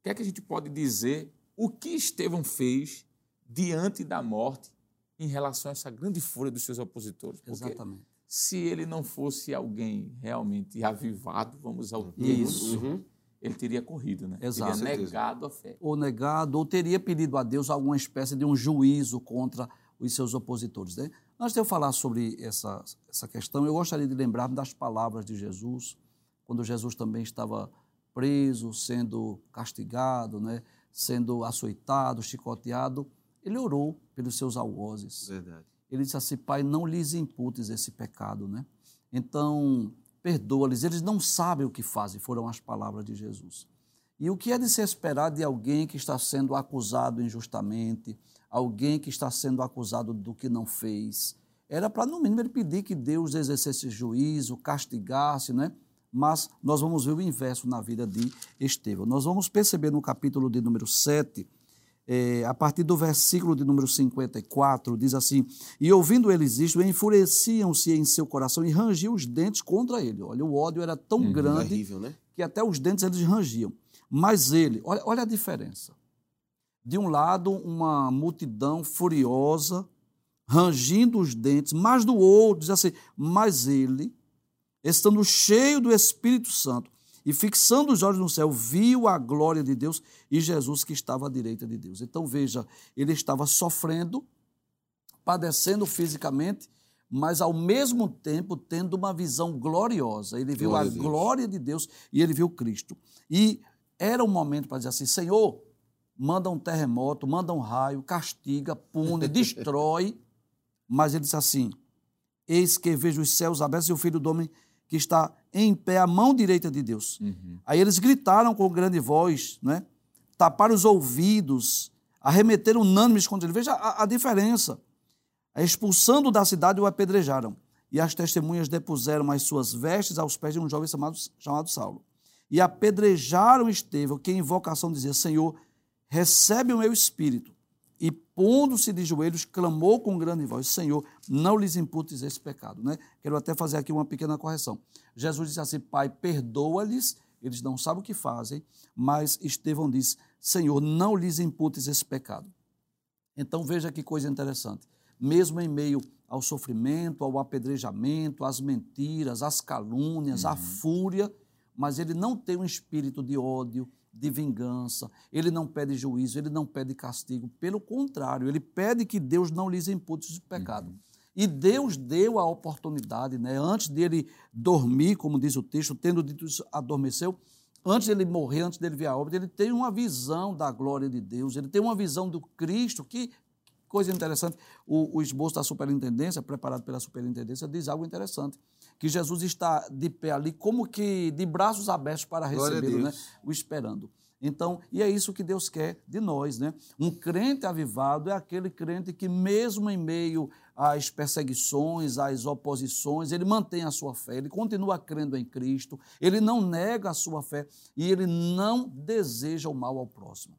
que é que a gente pode dizer? O que Estevão fez diante da morte em relação a essa grande fúria dos seus opositores? Porque Exatamente. se ele não fosse alguém realmente avivado, vamos ao termo, Isso. Uhum. ele teria corrido, né? Exato. Teria negado a fé. Ou negado, ou teria pedido a Deus alguma espécie de um juízo contra os seus opositores. Né? Antes de eu falar sobre essa, essa questão, eu gostaria de lembrar das palavras de Jesus, quando Jesus também estava preso, sendo castigado, né? sendo açoitado, chicoteado. Ele orou pelos seus algozes. Verdade. Ele disse assim: Pai, não lhes imputes esse pecado, né? Então, perdoa-lhes, eles não sabem o que fazem, foram as palavras de Jesus. E o que é de se esperar de alguém que está sendo acusado injustamente, alguém que está sendo acusado do que não fez? Era para, no mínimo, ele pedir que Deus exercesse juízo, castigasse, né? Mas nós vamos ver o inverso na vida de Estevão. Nós vamos perceber no capítulo de número 7, é, a partir do versículo de número 54, diz assim: E ouvindo eles isto, enfureciam-se em seu coração e rangiam os dentes contra ele. Olha, o ódio era tão grande Terrível, né? que até os dentes eles rangiam. Mas ele, olha, olha a diferença. De um lado, uma multidão furiosa, rangindo os dentes, mas do outro, diz assim: Mas ele, estando cheio do Espírito Santo e fixando os olhos no céu, viu a glória de Deus e Jesus que estava à direita de Deus. Então veja, ele estava sofrendo, padecendo fisicamente, mas ao mesmo tempo tendo uma visão gloriosa. Ele viu Glória a Deus. glória de Deus e ele viu Cristo. E era um momento para dizer assim: Senhor, manda um terremoto, manda um raio, castiga, pune, (laughs) destrói. Mas ele disse assim: Eis que vejo os céus abertos e o filho do homem que está em pé à mão direita de Deus. Aí eles gritaram com grande voz, né? taparam os ouvidos, arremeteram unânimes contra ele. Veja a, a diferença. Expulsando da cidade, o apedrejaram. E as testemunhas depuseram as suas vestes aos pés de um jovem chamado, chamado Saulo. E apedrejaram Estevão, que em invocação dizia: Senhor, recebe o meu espírito. E pondo-se de joelhos, clamou com grande voz: Senhor, não lhes imputes esse pecado. Né? Quero até fazer aqui uma pequena correção. Jesus disse assim: Pai, perdoa-lhes, eles não sabem o que fazem, mas Estevão disse: Senhor, não lhes imputes esse pecado. Então veja que coisa interessante. mesmo em meio ao sofrimento, ao apedrejamento, às mentiras, às calúnias, à fúria, mas ele não tem um espírito de ódio, de vingança, ele não pede juízo, ele não pede castigo. Pelo contrário, ele pede que Deus não lhes impute o pecado. E Deus deu a oportunidade, né? antes dele dormir, como diz o texto, tendo dito isso, adormeceu, antes dele morrer, antes dele vir a obra, ele tem uma visão da glória de Deus, ele tem uma visão do Cristo, que coisa interessante, o, o esboço da superintendência, preparado pela superintendência, diz algo interessante, que Jesus está de pé ali, como que de braços abertos para recebê-lo, né? o esperando. Então, e é isso que Deus quer de nós, né? Um crente avivado é aquele crente que, mesmo em meio às perseguições, às oposições, ele mantém a sua fé, ele continua crendo em Cristo, ele não nega a sua fé e ele não deseja o mal ao próximo.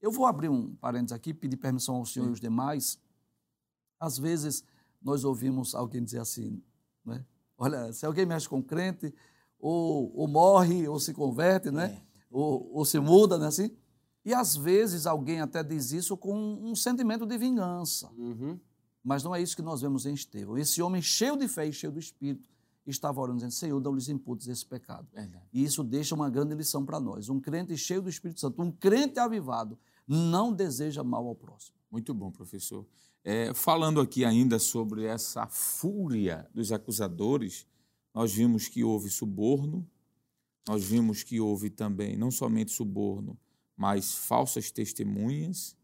Eu vou abrir um parênteses aqui, pedir permissão ao senhor Sim. e os demais. Às vezes, nós ouvimos alguém dizer assim, né? Olha, se alguém mexe com crente, ou, ou morre, ou se converte, né? É ou, ou se muda, né, assim? E às vezes alguém até diz isso com um sentimento de vingança. Uhum. Mas não é isso que nós vemos em Estevão. Esse homem cheio de fé e cheio do Espírito estava orando, dizendo: Senhor, não-lhes imputes esse pecado. Verdade. E isso deixa uma grande lição para nós. Um crente cheio do Espírito Santo, um crente avivado, não deseja mal ao próximo. Muito bom, professor. É, falando aqui ainda sobre essa fúria dos acusadores, nós vimos que houve suborno, nós vimos que houve também não somente suborno, mas falsas testemunhas.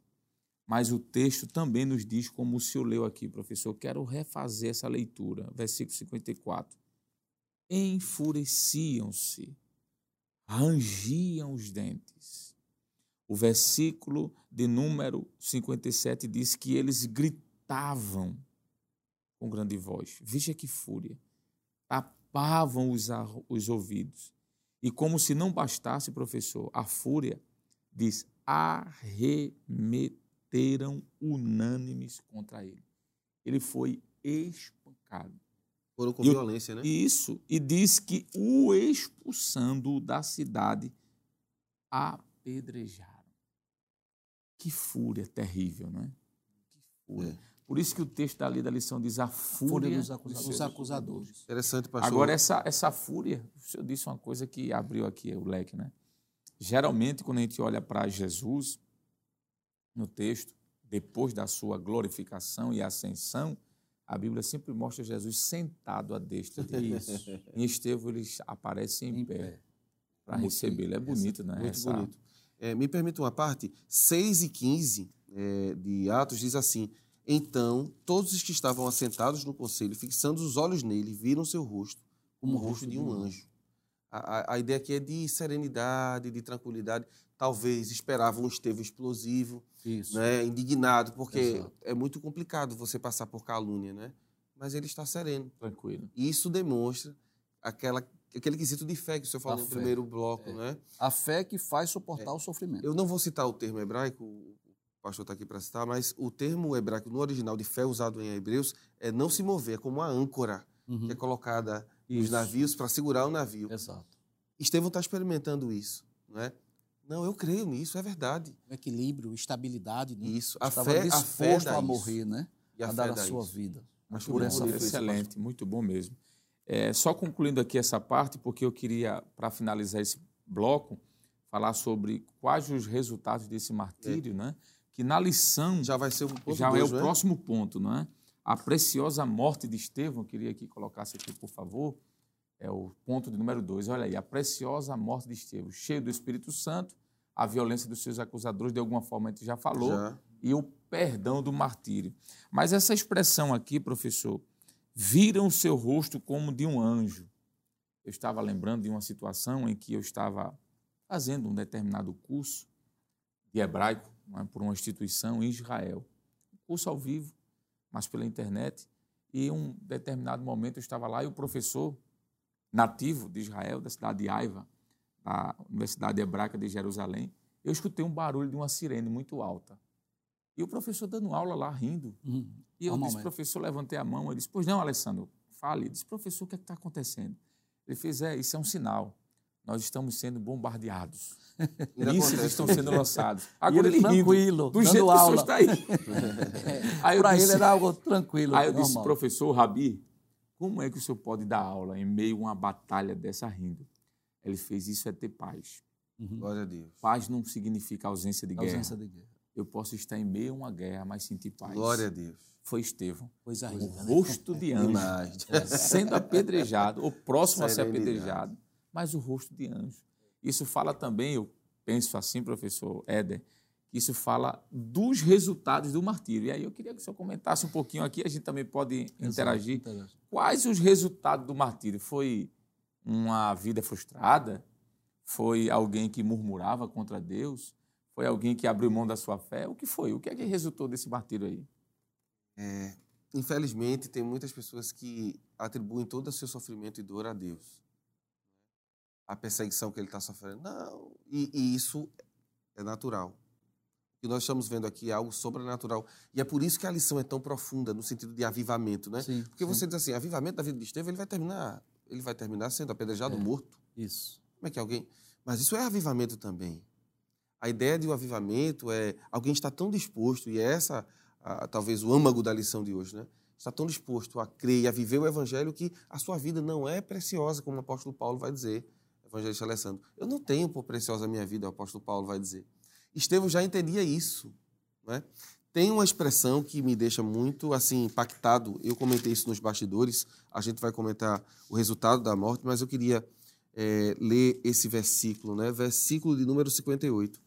Mas o texto também nos diz, como o senhor leu aqui, professor, quero refazer essa leitura, versículo 54. Enfureciam-se, rangiam os dentes. O versículo de número 57 diz que eles gritavam com grande voz. Veja que fúria. Tapavam os, os ouvidos e como se não bastasse, professor, a fúria diz: arremeteram unânimes contra ele. Ele foi espancado. Foram com e violência, né? Isso. E diz que o expulsando da cidade apedrejaram. Que fúria terrível, não é? Que fúria. É. Por isso que o texto dali da lição diz a fúria, fúria dos, acusadores. dos, acusadores. Interessante, pastor. Agora, essa, essa fúria, o senhor disse uma coisa que abriu aqui o leque, né? Geralmente, quando a gente olha para Jesus, no texto, depois da sua glorificação e ascensão, a Bíblia sempre mostra Jesus sentado à destra de Deus. em Estevão, ele aparece em, em pé, pé. para recebê-lo. É bonito, não é? Muito essa... bonito. É, me permita uma parte, 6 e 15 é, de Atos diz assim então, todos os que estavam assentados no conselho, fixando os olhos nele, viram seu rosto como o rosto de um anjo. A, a, a, ideia aqui é de serenidade, de tranquilidade. Talvez esperavam um Estevão explosivo, né, indignado, porque Exato. é muito complicado você passar por calúnia, né? Mas ele está sereno. Tranquilo. Isso demonstra aquela, aquele quesito de fé que o senhor falou a no fé. primeiro bloco, é. né? A fé que faz suportar é. o sofrimento. Eu não vou citar o termo hebraico, o pastor está aqui para citar, mas o termo hebraico no original de fé usado em Hebreus é não se mover, é como uma âncora uhum. que é colocada isso. nos navios para segurar o navio. Exato. Estevão está experimentando isso, não é? Não, eu creio nisso, é verdade. O equilíbrio, estabilidade. Né? Isso, a Estava fé, a fé a morrer, né? E a, a dar a sua isso. vida. Mas por essa excelente, muito bom mesmo. É, só concluindo aqui essa parte, porque eu queria, para finalizar esse bloco, falar sobre quais os resultados desse martírio, é. né? que na lição já vai ser um ponto já dois, é o é? próximo ponto, não é? A preciosa morte de Estevão, queria que colocasse aqui, por favor, é o ponto de número dois. Olha aí, a preciosa morte de Estevão, cheio do Espírito Santo, a violência dos seus acusadores, de alguma forma a gente já falou, já. e o perdão do martírio. Mas essa expressão aqui, professor, viram seu rosto como de um anjo. Eu estava lembrando de uma situação em que eu estava fazendo um determinado curso de hebraico é, por uma instituição em Israel. Curso ao vivo, mas pela internet. E em um determinado momento eu estava lá e o professor nativo de Israel, da cidade de Aiva, da Universidade Hebraica de Jerusalém, eu escutei um barulho de uma sirene muito alta. E o professor dando aula lá, rindo. Uhum. E eu um disse, momento. professor, levantei a mão. Ele disse, pois não, Alessandro, fale. Eu disse, professor, o que é está acontecendo? Ele fez, é, isso é um sinal nós estamos sendo bombardeados. Mísseis estão sendo lançados. E Agora ele ele rindo, tranquilo, do dando jeito que o senhor aula. está aí. (laughs) Aí Para ele disse- era algo tranquilo. Aí eu disse, normal. professor Rabi, como é que o senhor pode dar aula em meio a uma batalha dessa rindo? Ele fez isso é ter paz. Uhum. Glória a Deus. Paz não significa ausência de guerra. Ausência de guerra. Eu posso estar em meio a uma guerra, mas sentir paz. Glória a Deus. Foi Estevão. Coisa O rica, né? rosto de anjo, Demais. sendo apedrejado, ou próximo a ser apedrejado, mas o rosto de anjo. Isso fala também, eu penso assim, professor Éder, que isso fala dos resultados do martírio. E aí eu queria que o senhor comentasse um pouquinho aqui, a gente também pode interagir. Quais os resultados do martírio? Foi uma vida frustrada? Foi alguém que murmurava contra Deus? Foi alguém que abriu mão da sua fé? O que foi? O que é que resultou desse martírio aí? É, infelizmente, tem muitas pessoas que atribuem todo o seu sofrimento e dor a Deus. A perseguição que ele está sofrendo. Não. E, e isso é natural. O que nós estamos vendo aqui é algo sobrenatural. E é por isso que a lição é tão profunda, no sentido de avivamento, né? Sim, Porque sim. você diz assim, avivamento da vida de Estevão, ele vai terminar, ele vai terminar sendo apedrejado, É. morto. Isso. Como é que alguém. Mas isso é avivamento também. A ideia de um avivamento é alguém está tão disposto, e é essa a- talvez o âmago da lição de hoje, né? Está tão disposto a crer e a viver o evangelho que a sua vida não é preciosa, como o apóstolo Paulo vai dizer, evangelista Alessandro. Eu não tenho por preciosa a minha vida, o apóstolo Paulo vai dizer. Estevão já entendia isso, né? Tem uma expressão que me deixa muito assim impactado. Eu comentei isso nos bastidores. A gente vai comentar o resultado da morte, mas eu queria é, ler esse versículo, né? Versículo de número 58.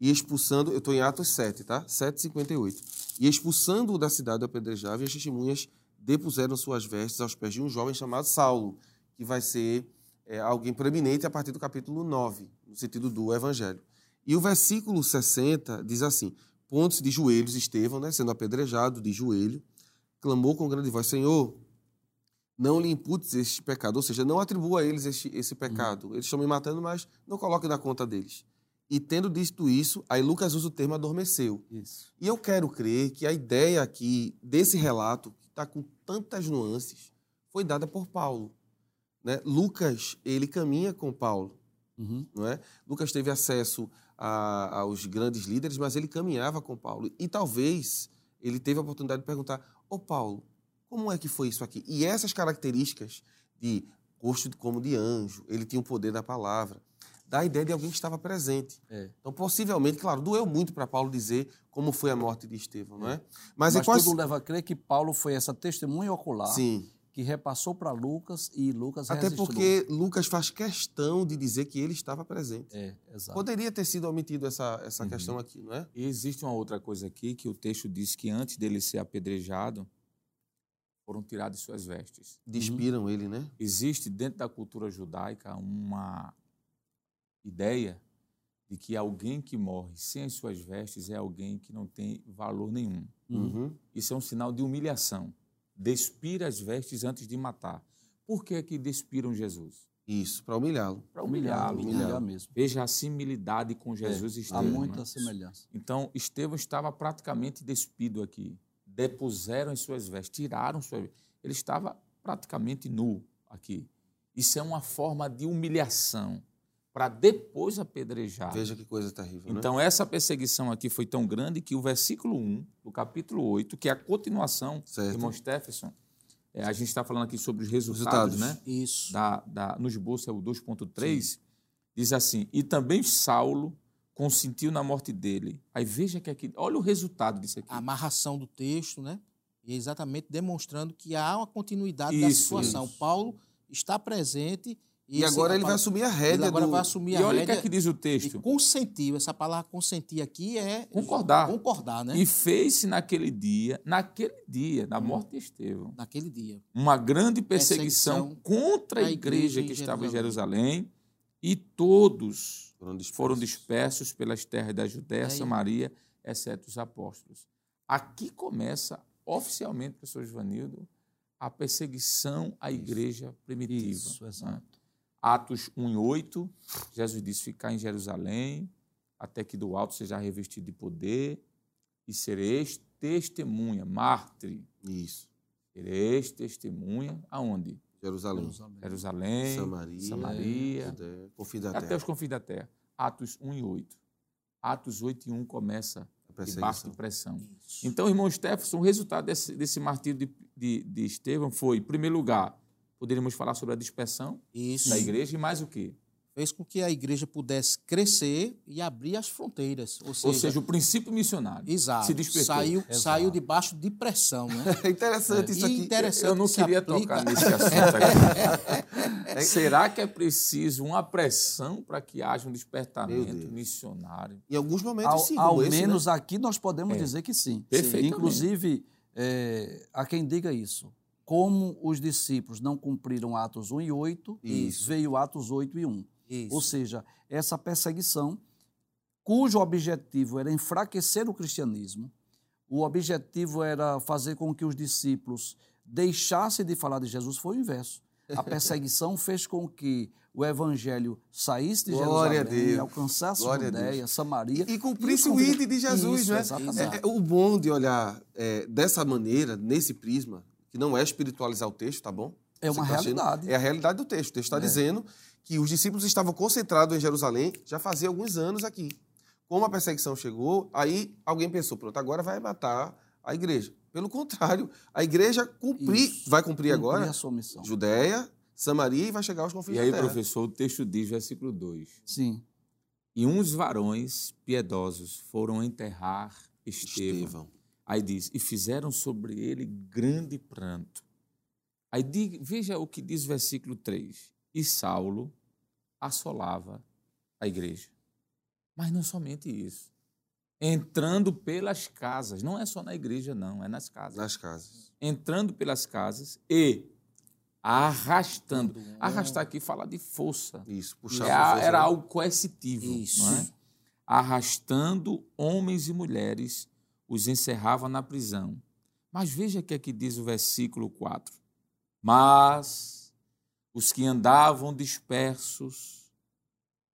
E expulsando, eu estou em Atos 7, tá? 7,58. E expulsando-o da cidade apedrejava, e as testemunhas depuseram suas vestes aos pés de um jovem chamado Saulo, que vai ser é, alguém preeminente a partir do capítulo 9, no sentido do evangelho. E o versículo 60 diz assim: Pontos de joelhos, Estevão, né, sendo apedrejado de joelho, clamou com grande voz: Senhor, não lhe imputes este pecado, ou seja, não atribua a eles este, esse pecado. Eles estão me matando, mas não coloque na conta deles. E tendo dito isso, aí Lucas usa o termo adormeceu. Isso. E eu quero crer que a ideia aqui desse relato, que está com tantas nuances, foi dada por Paulo. Né? Lucas, ele caminha com Paulo. Uhum. Não é? Lucas teve acesso a- aos grandes líderes, mas ele caminhava com Paulo. E talvez ele teve a oportunidade de perguntar: Ô Paulo, como é que foi isso aqui? E essas características de rosto como de anjo, ele tinha o poder da palavra, dá a ideia de alguém que estava presente. É. Então, possivelmente, claro, doeu muito para Paulo dizer como foi a morte de Estevão, não é? Mas, Mas, é quase. tudo leva a crer que Paulo foi essa testemunha ocular Sim. que repassou para Lucas e Lucas Até registrou. porque Lucas faz questão de dizer que ele estava presente. É, exato. Poderia ter sido omitido essa, essa Uhum. questão aqui, não é? E existe uma outra coisa aqui que o texto diz que antes dele ser apedrejado, foram tiradas suas vestes. Despiram ele, né? Existe dentro da cultura judaica uma ideia de que alguém que morre sem as suas vestes é alguém que não tem valor nenhum. Uhum. Isso é um sinal de humilhação. Despira as vestes antes de matar. Por que que despiram Jesus? Isso, para humilhá-lo. Para humilhá-lo. humilhar mesmo. Veja a similidade com Jesus e Há Estevão. muita né? semelhança. Então, Estevão estava praticamente despido aqui. Depuseram as suas vestes, tiraram suas vestes. Ele estava praticamente nu aqui. Isso é uma forma de humilhação para depois apedrejar. Veja que coisa terrível, né? Então, essa perseguição aqui foi tão grande que o versículo 1 do capítulo 8, que é a continuação, Certo. irmão Stephenson, é, a gente está falando aqui sobre os resultados, Resultados. né? Isso. da, da, no esboço é o 2.3, diz assim: E também Saulo consentiu na morte dele. Aí veja que aqui, olha o resultado disso aqui. A amarração do texto, né? E é exatamente demonstrando que há uma continuidade da Isso, situação. isso. Paulo está presente. E agora ele vai assumir a ele rédea agora do... vai assumir E a olha o que é rédea que diz o e texto. consentiu. Essa palavra consentir aqui é Concordar. concordar, né? E fez-se naquele dia, naquele dia, da morte de Estevão, Naquele dia. uma grande perseguição, Perseguição contra a igreja igreja que estava em Jerusalém. Jerusalém, e todos Foram dispersos. foram dispersos pelas terras da Judéia, aí? Samaria, exceto os apóstolos. Aqui começa oficialmente, professor Givanildo, a perseguição à igreja primitiva. Isso, né? exato. Atos 1 e 8, Jesus diz: Ficar em Jerusalém, até que do alto seja revestido de poder, e sereis testemunha, mártir. Isso. Sereis testemunha, aonde? Jerusalém. Jerusalém, Samaria, Samaria, Judéia, até terra. os confins da terra. Atos 1 e 8. Atos 8 e 1 começa debaixo de pressão. Isso. Então, irmão Stephenson, o resultado desse, desse martírio de, de, de Estevão foi, em primeiro lugar, poderíamos falar sobre a dispersão Isso. da igreja e mais o quê? Fez com que a igreja pudesse crescer e abrir as fronteiras. Ou seja, Ou seja, o princípio missionário exato, se despertou. saiu, Exato. saiu debaixo de pressão. Né? (laughs) É interessante isso E aqui. interessante Eu não que queria aplica- tocar nesse assunto aqui. (laughs) Será que é preciso uma pressão para que haja um despertamento missionário? Em alguns momentos, Ao, sim, ao esse, né? menos aqui nós podemos É. dizer que sim. Perfeitamente. Inclusive, é, há quem diga isso. Como os discípulos não cumpriram Atos 1 e 8, Isso. veio Atos 8 e 1. Isso. Ou seja, essa perseguição, cujo objetivo era enfraquecer o cristianismo, o objetivo era fazer com que os discípulos deixassem de falar de Jesus, foi o inverso. A perseguição (laughs) fez com que o evangelho saísse de Glória a Jerusalém, alcançasse Glória a Judéia, Samaria. E, e cumprisse E o ID de Jesus, Isso, é? exatamente. É, é, O bom de olhar é, dessa maneira, nesse prisma, que não é espiritualizar o texto, tá bom? É uma tá achando? realidade. É a realidade do texto. O texto está É. dizendo que os discípulos estavam concentrados em Jerusalém já fazia alguns anos aqui. Como a perseguição chegou, aí alguém pensou, pronto, agora vai matar a igreja. Pelo contrário, a igreja cumprir, Isso. vai cumprir Cumprir agora a sua missão. Judéia, Samaria e vai chegar aos confins E aí, professor, o texto diz, versículo 2: Sim. E uns varões piedosos foram enterrar Estevão. Estevão. Aí diz: E fizeram sobre ele grande pranto. Aí di- veja o que diz o versículo 3. E Saulo assolava a igreja. Mas não somente isso. Entrando pelas casas. Não é só na igreja, não, é nas casas. Nas casas. Entrando pelas casas e arrastando. Arrastar aqui fala de força. Isso, puxar É com a- força, era né? algo coercitivo. Isso. Não é? Arrastando homens e mulheres, os encerrava na prisão. Mas veja o que aqui diz o versículo 4. Mas os que andavam dispersos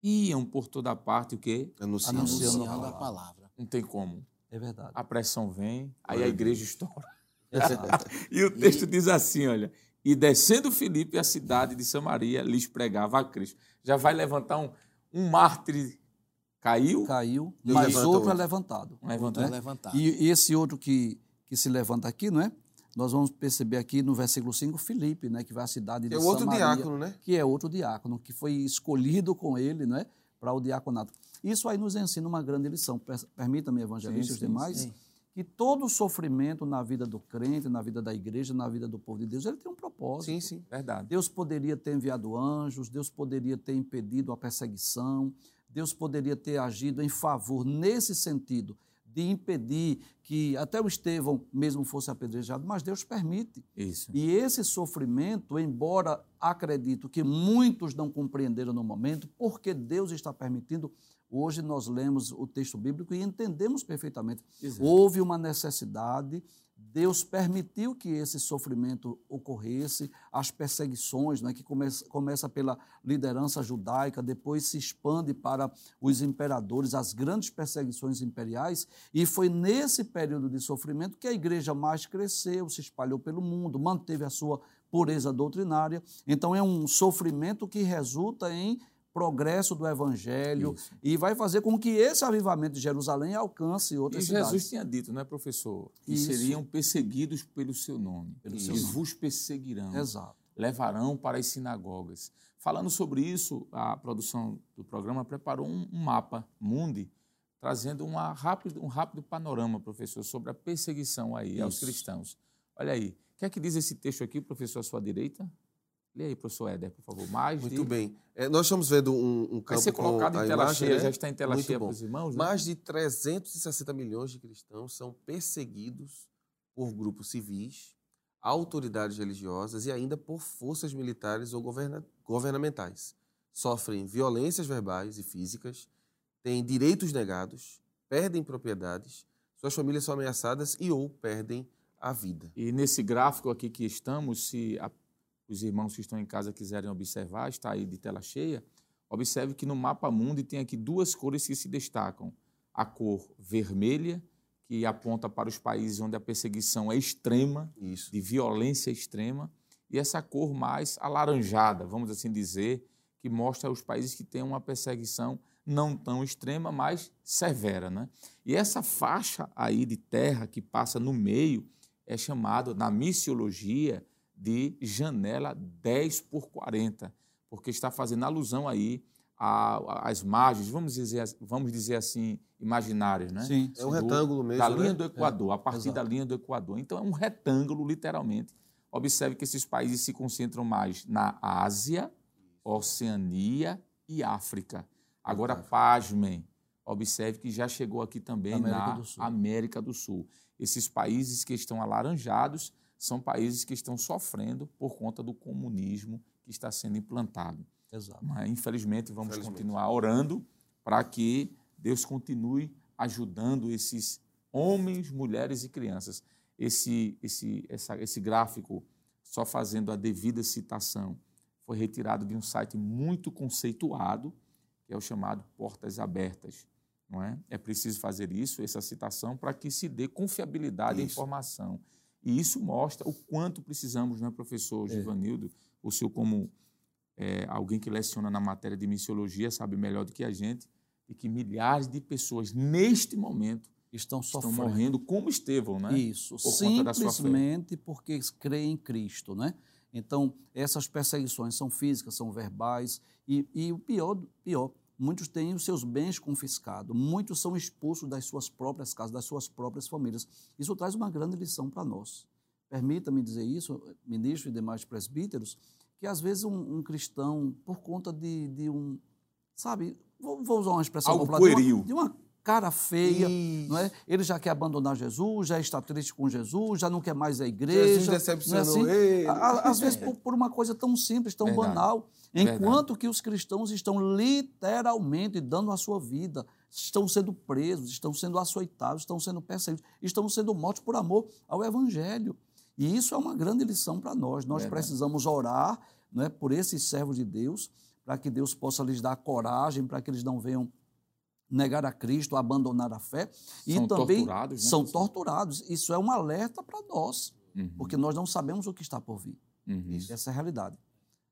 iam por toda parte o quê? Anunciando. Anunciando a Anunciando a palavra. palavra. Não tem como. É verdade. A pressão vem, aí Glória a igreja estoura. Exato. (laughs) E o texto diz assim, olha, e descendo Filipe a cidade de Samaria, lhes pregava a Cristo. Já vai levantar um, um mártir, caiu, Caiu, mas levanta outro é levantado. levantou. Então, levantar. E, e esse outro que, que se levanta aqui, não é? Nós vamos perceber aqui no versículo 5, Filipe, né, que vai à cidade de é outro Samaria, diácono, né? que é outro diácono, que foi escolhido com ele, né, para o diaconato. Isso aí nos ensina uma grande lição. Per- Permita-me, evangelista e os demais, sim. que todo sofrimento na vida do crente, na vida da igreja, na vida do povo de Deus, ele tem um propósito. Sim, sim. Verdade. Deus poderia ter enviado anjos, Deus poderia ter impedido a perseguição, Deus poderia ter agido em favor, nesse sentido, de impedir que até o Estevão mesmo fosse apedrejado, mas Deus permite. Isso. E esse sofrimento, embora acredito que muitos não compreenderam no momento, porque Deus está permitindo, hoje nós lemos o texto bíblico e entendemos perfeitamente. Exato. Houve uma necessidade, Deus permitiu que esse sofrimento ocorresse, as perseguições, né, que começa, começa pela liderança judaica, depois se expande para os imperadores, as grandes perseguições imperiais, e foi nesse período de sofrimento que a igreja mais cresceu, se espalhou pelo mundo, manteve a sua pureza doutrinária. Então é um sofrimento que resulta em progresso do evangelho Isso. e vai fazer com que esse avivamento de Jerusalém alcance E outras Jesus cidades. tinha dito, não é, professor? Que Isso. seriam perseguidos pelo seu nome. Pelo e seu nome. vos perseguirão. Exato. levarão para as sinagogas. Falando sobre isso, a produção do programa preparou um, mapa mundi, trazendo rápido, um rápido panorama, professor, sobre a perseguição aí aos Isso. cristãos. Olha aí, o que é que diz esse texto aqui, professor, à sua direita? Lê aí, professor Éder, por favor. Mais Muito de... bem. É, nós estamos vendo um, um campo Vai ser colocado em tela imagem, cheia, né? já está em tela Muito cheia bom. para os irmãos. né? Mais de 360 milhões de cristãos são perseguidos por grupos civis, autoridades religiosas e ainda por forças militares ou governa- governamentais. Sofrem violências verbais e físicas, têm direitos negados, perdem propriedades, suas famílias são ameaçadas e ou perdem a vida. E nesse gráfico aqui que estamos, se a- os irmãos que estão em casa quiserem observar, está aí de tela cheia, observe que no mapa mundo tem aqui duas cores que se destacam. A cor vermelha, que aponta para os países onde a perseguição é extrema, Isso. de violência extrema, e essa cor mais alaranjada, vamos assim dizer, que mostra os países que têm uma perseguição não tão extrema, mas severa. Né? E essa faixa aí de terra que passa no meio é chamada, na missiologia, de janela 10 por 40, porque está fazendo alusão aí às margens, vamos dizer, vamos dizer assim, imaginárias, né? Sim, é um do, retângulo mesmo. Da né? linha do Equador, é, a partir exato. da linha do Equador. Então é um retângulo, literalmente. Observe que esses países se concentram mais na Ásia, Oceania e África. Agora, pasmem, observe que já chegou aqui também América na do América do Sul. Esses países que estão alaranjados são países que estão sofrendo por conta do comunismo que está sendo implantado. Exato. Mas, infelizmente, vamos infelizmente. continuar orando para que Deus continue ajudando esses homens, mulheres e crianças. Esse, esse, essa, esse gráfico, só fazendo a devida citação, foi retirado de um site muito conceituado, que é o chamado Portas Abertas. Não é? é preciso fazer isso, essa citação, para que se dê confiabilidade à informação. E isso mostra o quanto precisamos, não é, professor. Givanildo? O senhor, como é, alguém que leciona na matéria de missiologia, sabe melhor do que a gente, e que milhares de pessoas, neste momento, estão, estão morrendo como Estevão, né? Isso, Por simplesmente porque creem em Cristo, né? Então, essas perseguições são físicas, são verbais, e, e o pior, pior, muitos têm os seus bens confiscados, muitos são expulsos das suas próprias casas, das suas próprias famílias. Isso traz uma grande lição para nós. Permita-me dizer isso, ministro e demais presbíteros, que às vezes um, um cristão, por conta de, de um, sabe, vou, vou, usar uma expressão Algo uma, de uma cara feia, não é? Ele já quer abandonar Jesus, já está triste com Jesus, já não quer mais a igreja. Jesus decepcionou é assim? Às vezes (laughs) por, por, uma coisa tão simples, tão Verdade. banal, enquanto Verdade. que os cristãos estão literalmente dando a sua vida, estão sendo presos, estão sendo açoitados, estão sendo perseguidos, estão sendo mortos por amor ao Evangelho. E isso é uma grande lição para nós. Nós Verdade. precisamos orar é, por esses servos de Deus, para que Deus possa lhes dar coragem, para que eles não venham negar a Cristo, abandonar a fé. E são também torturados, né? são torturados. Isso é um alerta para nós, uhum. porque nós não sabemos o que está por vir. Uhum. Essa é a realidade.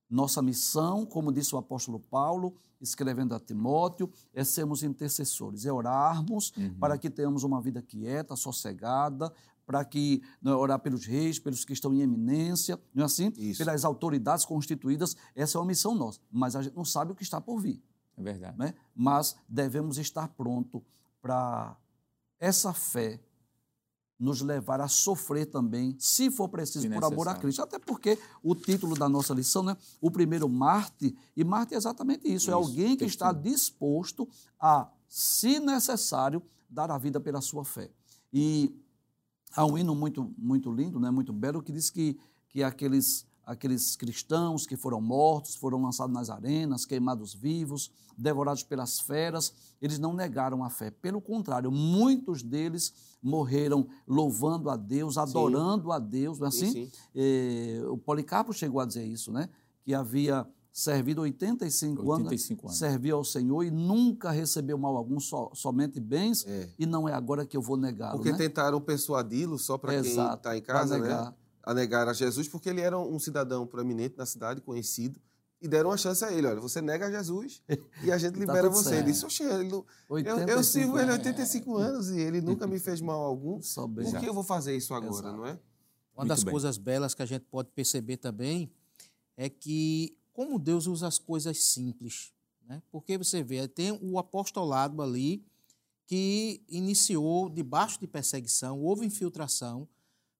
Nossa missão, como disse o apóstolo Paulo, escrevendo a Timóteo, é sermos intercessores, é orarmos uhum. para que tenhamos uma vida quieta, sossegada, para que é, orar pelos reis, pelos que estão em eminência, não é assim? Isso. Pelas autoridades constituídas, essa é uma missão nossa. Mas a gente não sabe o que está por vir. É verdade. Né? Mas devemos estar pronto para essa fé nos levar a sofrer também, se for preciso, por amor a Cristo. Até porque o título da nossa lição, né? O primeiro Marte, e Marte é exatamente isso, isso é alguém que está disposto a, se necessário, dar a vida pela sua fé. E há um hino muito, muito lindo, né? muito belo, que diz que, que aqueles aqueles cristãos que foram mortos, foram lançados nas arenas, queimados vivos, devorados pelas feras, eles não negaram a fé. Pelo contrário, muitos deles morreram louvando a Deus, adorando sim. a Deus. Não é assim? Sim, sim. É, o Policarpo chegou a dizer isso, né? Que havia servido 85, 85 anos, serviu ao Senhor e nunca recebeu mal algum, so, somente bens, é. e não é agora que eu vou negá-lo. Porque né? tentaram persuadi-lo só para quem está em casa, né? A negar a Jesus, porque ele era um cidadão proeminente na cidade, conhecido, e deram uma chance a ele. Olha, você nega a Jesus e a gente (laughs) tá libera tá você. Certo. Ele disse, Oxe, ele não, eu, eu sirvo ele há 85 anos e ele nunca me fez mal algum. (laughs) Por que eu vou fazer isso agora, Exato. não é? Uma Muito das bem. coisas belas que a gente pode perceber também é que como Deus usa as coisas simples. Né? Porque você vê, tem o apostolado ali que iniciou debaixo de perseguição, houve infiltração,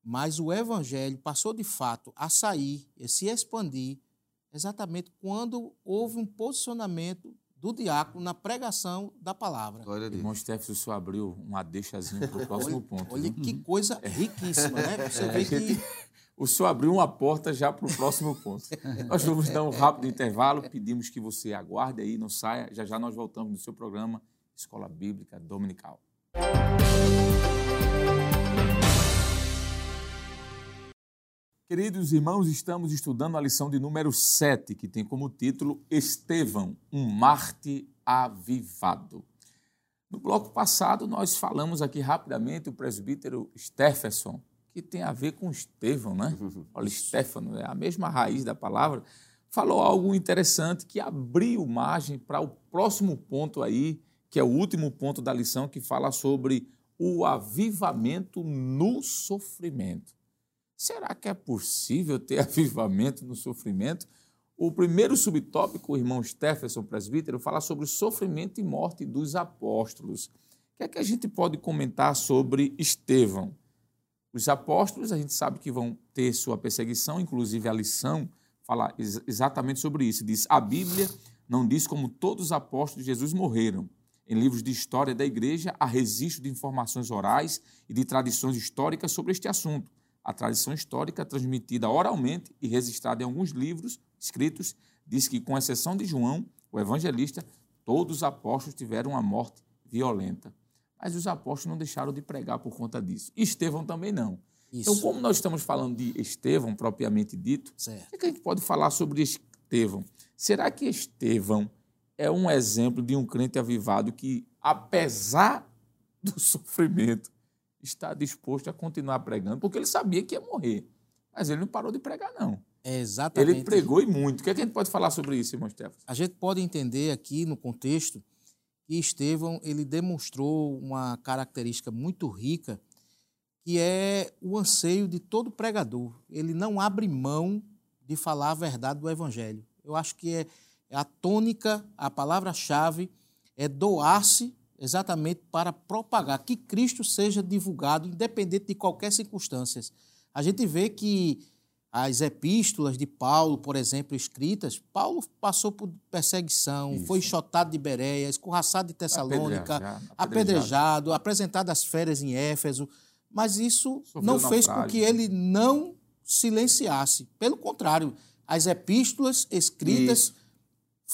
mas o evangelho passou de fato a sair e se expandir exatamente quando houve um posicionamento do diácono na pregação da palavra. Glória a Deus. Irmão Stefano, o senhor abriu uma deixazinha para o próximo ponto. Olha que coisa riquíssima, né? (laughs) Você vê que... O senhor abriu uma porta já para o próximo ponto. nós vamos dar um rápido intervalo, pedimos que você aguarde aí, não saia. Já já nós voltamos no seu programa Escola Bíblica Dominical. Queridos irmãos, estamos estudando a lição de número 7, que tem como título Estevão, um Marte avivado. No bloco passado, nós falamos aqui rapidamente o presbítero Stephenson, que tem a ver com Estevão, né? (laughs) Olha, Stefano, é a mesma raiz da palavra. Falou algo interessante que abriu margem para o próximo ponto aí, que é o último ponto da lição, que fala sobre o avivamento no sofrimento. Será que é possível ter (laughs) avivamento no sofrimento? O primeiro subtópico, o irmão Stephenson, presbítero, fala sobre o sofrimento e morte dos apóstolos. O que é que a gente pode comentar sobre Estevão? Os apóstolos, a gente sabe que vão ter sua perseguição, inclusive a lição fala exatamente sobre isso. Diz: a Bíblia não diz como todos os apóstolos de Jesus morreram. Em livros de história da igreja, há registro de informações orais e de tradições históricas sobre este assunto. A tradição histórica, transmitida oralmente e registrada em alguns livros escritos, diz que, com exceção de João, o evangelista, todos os apóstolos tiveram uma morte violenta. Mas os apóstolos não deixaram de pregar por conta disso. Estevão também não. Isso. Então, como nós estamos falando de Estevão propriamente dito, certo. o que a gente pode falar sobre Estevão? Será que Estevão é um exemplo de um crente avivado que, apesar do (laughs) sofrimento, está disposto a continuar pregando, porque ele sabia que ia morrer. Mas ele não parou de pregar, não. É exatamente. Ele pregou e muito. O que, é que a gente pode falar sobre isso, irmão Stefano? A gente pode entender aqui no contexto que Estevão ele demonstrou uma característica muito rica, que é o anseio de todo pregador. Ele não abre mão de falar a verdade do evangelho. Eu acho que é a tônica, a palavra-chave é doar-se exatamente para propagar que Cristo seja divulgado, independente de qualquer circunstância. A gente vê que as epístolas de Paulo, por exemplo, escritas, Paulo passou por perseguição, Isso. foi enxotado de Bereia, escorraçado de Tessalônica, apedrejado, apedrejado, apresentado às férias em Éfeso, mas isso Sofreu não fez com que ele não silenciasse. Pelo contrário, as epístolas escritas Isso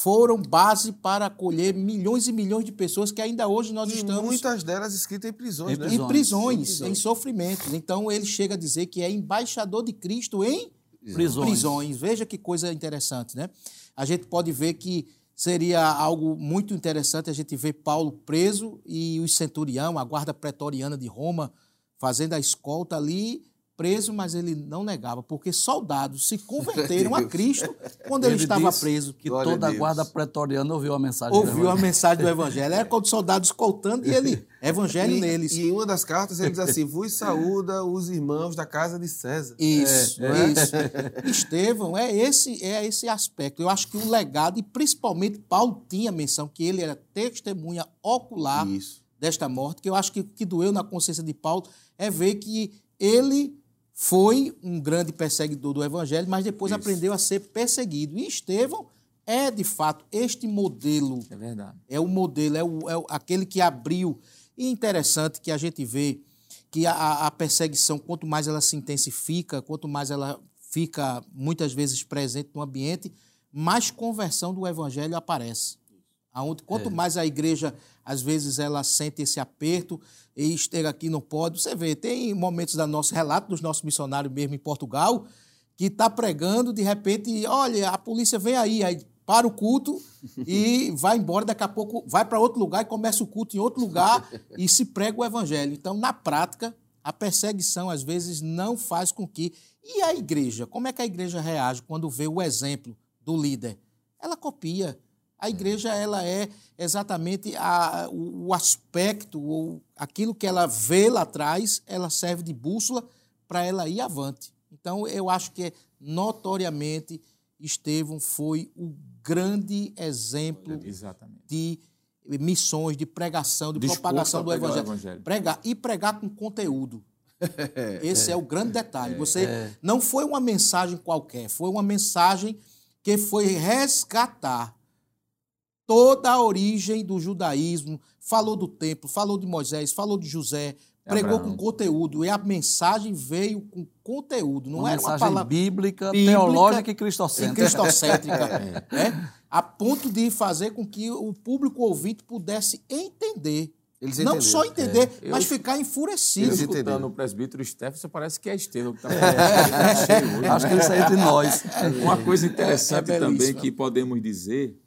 foram base para acolher milhões e milhões de pessoas que ainda hoje nós e estamos. Muitas delas escritas em prisões, em né? Em prisões, em, em sofrimentos. Então ele chega a dizer que é embaixador de Cristo em prisões. prisões. Veja que coisa interessante, né? A gente pode ver que seria algo muito interessante a gente ver Paulo preso e o centurião, a guarda pretoriana de Roma, fazendo a escolta ali preso, mas ele não negava, porque soldados se converteram a Cristo quando ele, ele estava preso. Que Glória toda a, a guarda pretoriana ouviu a mensagem Ouviu a mensagem do Evangelho. Era quando soldados escoltando e ele, (laughs) Evangelho e, neles. E em uma das cartas ele diz assim: Vos saúda os irmãos da casa de César. Isso, é, é. isso. Estevão, é esse, é esse aspecto. Eu acho que o legado, e principalmente Paulo tinha menção que ele era testemunha ocular isso. desta morte, que eu acho que que doeu na consciência de Paulo é ver que ele foi um grande perseguidor do evangelho, mas depois Isso. aprendeu a ser perseguido. E Estevão é, de fato, este modelo. É verdade. É o modelo, é, o, é aquele que abriu. E interessante que a gente vê que a, a perseguição, quanto mais ela se intensifica, quanto mais ela fica muitas vezes presente no ambiente, mais conversão do evangelho aparece. Aonde, quanto é. mais a igreja, às vezes, ela sente esse aperto, e esteja aqui não pode. Você vê, tem momentos da nosso relato dos nossos missionários mesmo em Portugal, que está pregando, de repente, olha, a polícia vem aí, aí para o culto e vai embora, daqui a pouco vai para outro lugar e começa o culto em outro lugar e se prega o evangelho. Então, na prática, a perseguição às vezes não faz com que. E a igreja? Como é que a igreja reage quando vê o exemplo do líder? Ela copia. A igreja ela é exatamente a, o, aspecto ou aquilo que ela vê lá atrás, ela serve de bússola para ela ir avante. Então eu acho que notoriamente Estevão foi o grande exemplo exatamente. de missões, de pregação, de Disposto propagação do evangelho. evangelho. Pregar e pregar com conteúdo. (laughs) Esse é, é, o grande detalhe. É, Você é. não foi uma mensagem qualquer, foi uma mensagem que foi resgatar toda a origem do judaísmo, falou do templo, falou de Moisés, falou de José, pregou Abraão. com conteúdo e a mensagem veio com conteúdo, não uma era uma palavra bíblica, bíblica teológica e cristocêntrica. E cristocêntrica é. (laughs) é. a ponto de fazer com que o público ouvinte pudesse entender. Eles não só entender, é. mas eu, ficar enfurecido. Eles escutando o presbítero Stefan, parece que é Estevão que está falando. É. (laughs) Acho que isso é entre nós. Uma coisa interessante é também que podemos dizer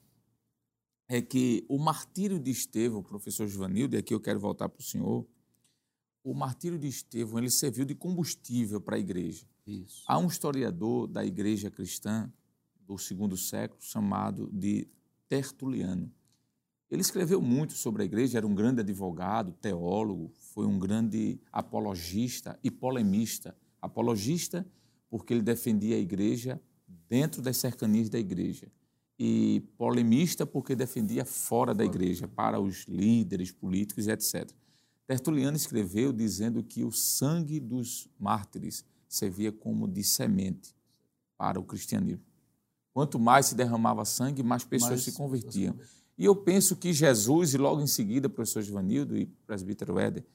é que o martírio de Estevão, professor Givanildo, e aqui eu quero voltar para o senhor, o martírio de Estevão ele serviu de combustível para a igreja. Isso. Há um historiador da igreja cristã do segundo século chamado de Tertuliano. Ele escreveu muito sobre a igreja, era um grande advogado, teólogo, foi um grande apologista e polemista. Apologista porque ele defendia a igreja dentro das cercanias da igreja. E polemista porque defendia fora da igreja, para os líderes políticos, etc. Tertuliano escreveu dizendo que o sangue dos mártires servia como de semente para o cristianismo. Quanto mais se derramava sangue, mais pessoas Mais se convertiam. E eu penso que Jesus, e logo em seguida, professor Givanildo e presbítero Éder,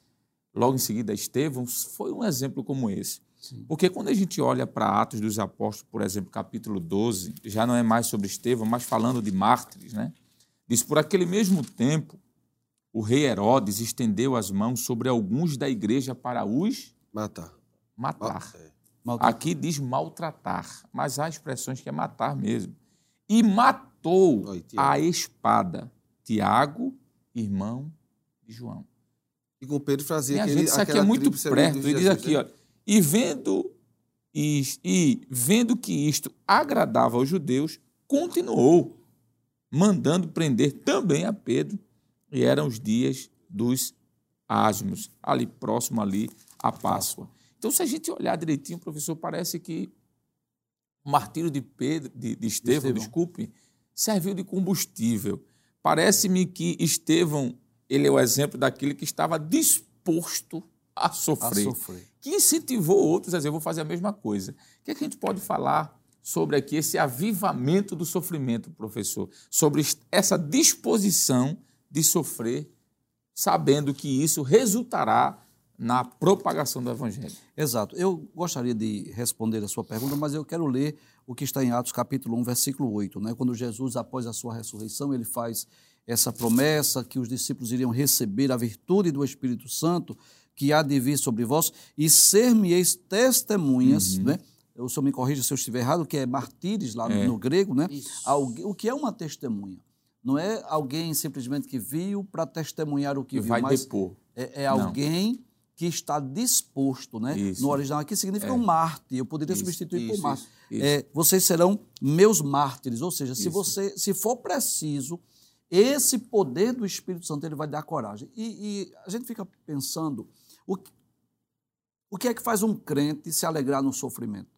logo em seguida Estevão, foi um exemplo como esse. Porque quando a gente olha para Atos dos Apóstolos, por exemplo, capítulo 12, já não é mais sobre Estevão, mas falando de mártires, né? Diz: Por aquele mesmo tempo, o rei Herodes estendeu as mãos sobre alguns da igreja para os Matar. matar. É. Aqui diz maltratar, mas há expressões que é matar mesmo. E matou Oi, a espada Tiago, irmão de João. E com Pedro fazia aquele, gente, isso aqui é muito perto. Ele diz aqui, né? ó, e vendo, is- e vendo que isto agradava aos judeus, continuou mandando prender também a Pedro, e eram os dias dos asmos, ali próximo ali à Páscoa. Então, se a gente olhar direitinho, professor, parece que o martírio de Pedro, de, de Estevão, Estevão. desculpe, serviu de combustível. Parece-me que Estevão, ele é o exemplo daquele que estava disposto a (laughs) A sofrer, sofrer. que incentivou outros a dizer, eu vou fazer a mesma coisa. O que, é que a gente pode falar sobre aqui esse avivamento do sofrimento, professor? Sobre essa disposição de sofrer, sabendo que isso resultará na propagação do evangelho. Exato. Eu gostaria de responder a sua pergunta, mas eu quero ler o que está em Atos capítulo 1, versículo 8, né? Quando Jesus, após a sua ressurreição, ele faz essa promessa que os discípulos iriam receber a virtude do Espírito Santo que há de vir sobre vós e ser-me-eis testemunhas, né? O senhor me corrija se eu estiver errado, que é martírios lá no, no grego, né? Algu- O que é uma testemunha? Não é alguém simplesmente que viu para testemunhar o que Que viu, vai mas depor. é, é alguém que está disposto, né? Isso. No original aqui significa É. um mártir. Eu poderia Isso, substituir por isso, mártir. isso, isso. É, vocês serão meus mártires, ou seja, se Isso. você, se for preciso, esse poder do Espírito Santo ele vai dar coragem. E, e a gente fica pensando o, que- o que é que faz um crente se alegrar no sofrimento?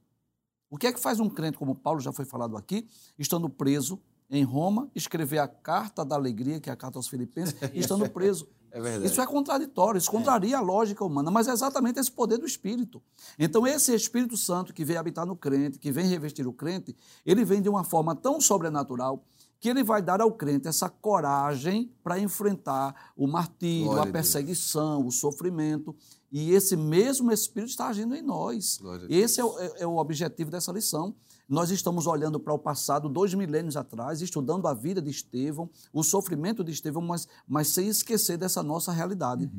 O que é que faz um crente, como Paulo já foi falado aqui, estando preso em Roma, escrever a carta da alegria, que é a carta aos Filipenses, (laughs) estando preso? É. Isso é contraditório, isso contraria a lógica humana, mas é exatamente esse poder do Espírito. Então, esse Espírito Santo que vem habitar no crente, que vem revestir o crente, ele vem de uma forma tão sobrenatural que ele vai dar ao crente essa coragem para enfrentar o martírio, Glória a Deus. perseguição, o sofrimento. E esse mesmo Espírito está agindo em nós. Esse é o, é- é o objetivo dessa lição. Nós estamos olhando para o passado, dois milênios atrás, estudando a vida de Estevão, o sofrimento de Estevão, mas, mas sem esquecer dessa nossa realidade.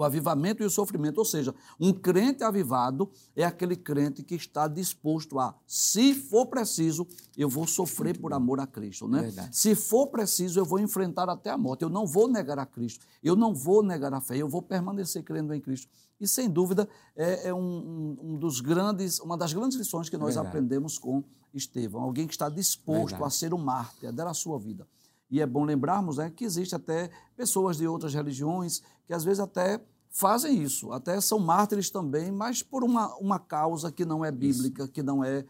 O avivamento e o sofrimento, ou seja, um crente avivado é aquele crente que está disposto a, se for preciso, eu vou sofrer por amor a Cristo, né? Verdade. Se for preciso, eu vou enfrentar até a morte. Eu não vou negar a Cristo, eu não vou negar a fé, eu vou permanecer crendo em Cristo. E sem dúvida é, é um, um- dos grandes, uma das grandes lições que nós Verdade. aprendemos com Estevão, alguém que está disposto Verdade. a ser um mártir, a dar a sua vida. E é bom lembrarmos né, que existe até pessoas de outras religiões que às vezes até fazem isso, até são mártires também, mas por uma, uma causa que não é bíblica, que não é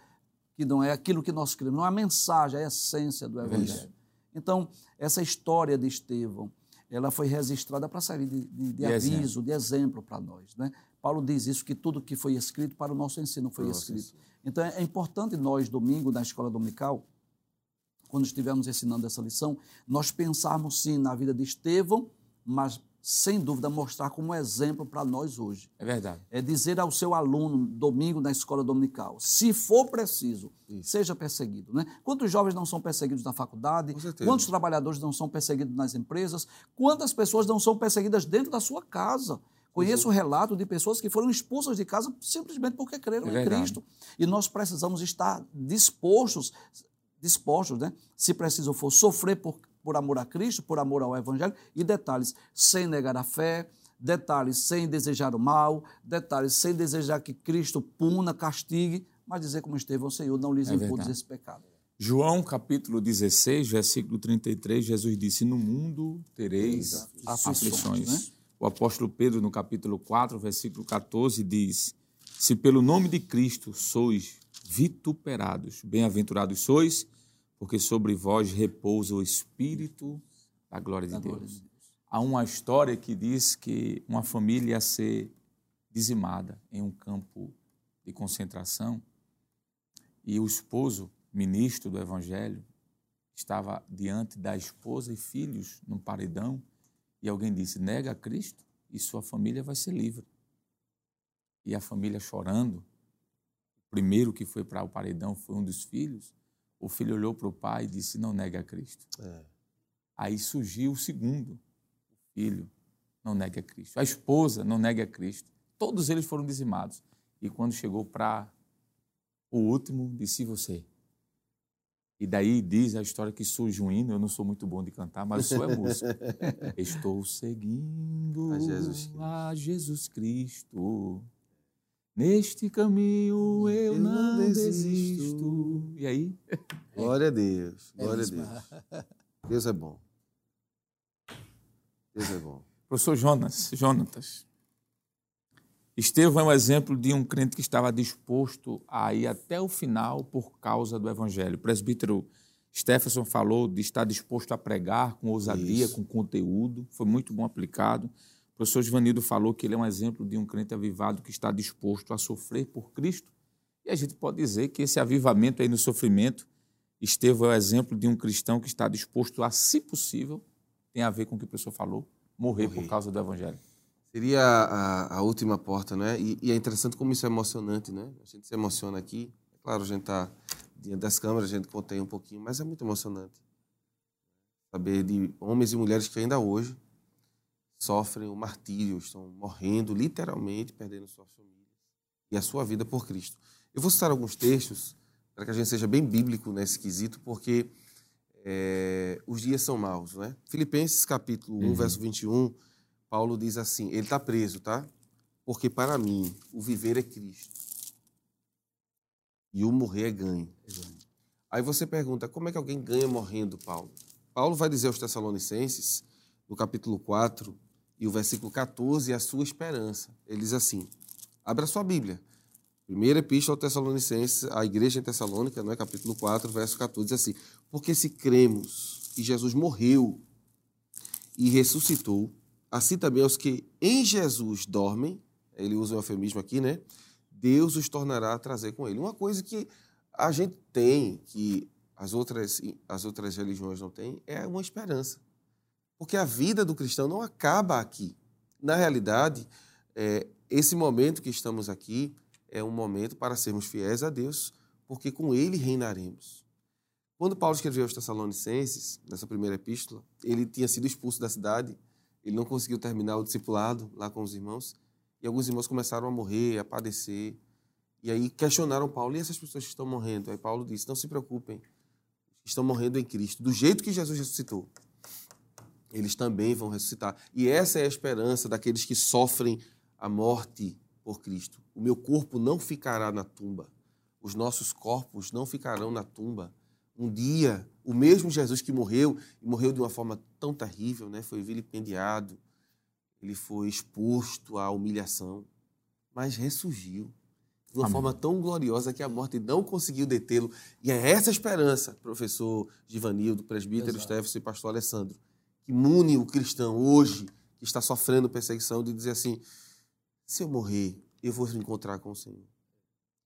que não é aquilo que nós cremos, não é a mensagem, é a essência do Evangelho. Então, essa história de Estevão, ela foi registrada para servir de, de- de aviso, de exemplo para nós. Né? Paulo diz isso, que tudo que foi escrito para o nosso ensino foi nosso escrito. Então, é importante nós, domingo, na escola dominical, quando estivermos ensinando essa lição, nós pensarmos sim na vida de Estevão, mas sem dúvida mostrar como exemplo para nós hoje. É verdade. É dizer ao seu aluno, domingo na escola dominical, se for preciso, seja perseguido. Né? Quantos jovens não são perseguidos na faculdade? Quantos trabalhadores não são perseguidos nas empresas? Quantas pessoas não são perseguidas dentro da sua casa? Conheço o relato de pessoas que foram expulsas de casa simplesmente porque creram É em. Cristo. E nós precisamos estar dispostos, dispostos, né? Se preciso for, sofrer por, por amor a Cristo, por amor ao Evangelho, e detalhes, sem negar a fé, detalhes sem desejar o mal, detalhes sem desejar que Cristo puna, castigue, mas dizer como Estevão, Senhor, não lhes É verdade. esse pecado. João capítulo 16, versículo 33, Jesus disse: No mundo tereis Aflições, aflições. né? O apóstolo Pedro, no capítulo 4, versículo 14, diz: Se pelo nome de Cristo sois vituperados, bem-aventurados sois, porque sobre vós repousa o Espírito da glória de Da Deus. glória de Deus. Há uma história que diz que uma família ia ser dizimada em um campo de concentração e o esposo, ministro do Evangelho, estava diante da esposa e filhos num paredão e alguém disse: nega a Cristo e sua família vai ser livre. E a família chorando, o primeiro que foi para o paredão foi um dos filhos. O filho olhou para o pai e disse: não nega a Cristo. É. Aí surgiu o segundo, o filho, não negue a Cristo. A esposa, não negue a Cristo. Todos eles foram dizimados. E quando chegou para o último, disse você. E daí diz a história que surge um hino, eu não sou muito bom de cantar, mas eu sou é músico. (laughs) Estou seguindo A Jesus Cristo. a Jesus Cristo. Neste caminho eu, Eu não não desisto. desisto. E aí? (laughs) Glória a Deus. Glória a mesmo. Deus. Deus é bom. Deus é bom. Professor Jonas, Jonatas. Estevão é um exemplo de um crente que estava disposto a ir até o final por causa do evangelho. O presbítero Stephenson falou de estar disposto a pregar com ousadia, Isso. com conteúdo. Foi muito bom aplicado. O professor Givanildo falou que ele é um exemplo de um crente avivado que está disposto a sofrer por Cristo. E a gente pode dizer que esse avivamento aí no sofrimento, Estevão é o exemplo de um cristão que está disposto a, se possível, tem a ver com o que o professor falou, morrer, Morrer. por causa do evangelho. Seria a, a última porta, né? E, e é interessante como isso é emocionante, né? A gente se emociona aqui. É claro, a gente está diante das câmeras, a gente contém um pouquinho, mas é muito emocionante. Saber de homens e mulheres que ainda hoje sofrem o martírio, estão morrendo, literalmente, perdendo suas famílias e a sua vida por Cristo. Eu vou citar alguns textos para que a gente seja bem bíblico nesse quesito, porque é, os dias são maus, né? Filipenses capítulo 1, Uhum. verso 21, Paulo diz assim, ele está preso, tá? Porque para mim o viver é Cristo e o morrer é ganho. Aí você pergunta, como é que alguém ganha morrendo, Paulo? Paulo vai dizer aos Tessalonicenses, no capítulo 4 e o versículo 14, a sua esperança. Ele diz assim, abra sua Bíblia. Primeira epístola Tessalonicenses, a igreja em Tessalônica, não é? capítulo 4, verso 14, diz assim, porque se cremos que Jesus morreu e ressuscitou, assim também os que em Jesus dormem, ele usa um eufemismo aqui, né? Deus os tornará a trazer com ele. Uma coisa que a gente tem, que as outras, as outras religiões não têm, é uma esperança. Porque a vida do cristão não acaba aqui. Na realidade, é, esse momento que estamos aqui é um momento para sermos fiéis a Deus, porque com ele reinaremos. Quando Paulo escreveu aos Tessalonicenses, nessa primeira epístola, ele tinha sido expulso da cidade, ele não conseguiu terminar o discipulado lá com os irmãos, e alguns irmãos começaram a morrer, a padecer. E aí questionaram Paulo, e essas pessoas que estão morrendo? Aí Paulo disse: não se preocupem, estão morrendo em Cristo, do jeito que Jesus ressuscitou. Eles também vão ressuscitar. E essa é a esperança daqueles que sofrem a morte por Cristo. O meu corpo não ficará na tumba. Os nossos corpos não ficarão na tumba. Um dia, o mesmo Jesus que morreu, e morreu de uma forma tão terrível, né? foi vilipendiado, ele foi exposto à humilhação, mas ressurgiu de uma Amém. forma tão gloriosa que a morte não conseguiu detê-lo. E é essa esperança, professor Givanildo, presbítero. Stefano e pastor Alessandro, que mune o cristão hoje, que está sofrendo perseguição, de dizer assim: se eu morrer, eu vou me encontrar com o Senhor.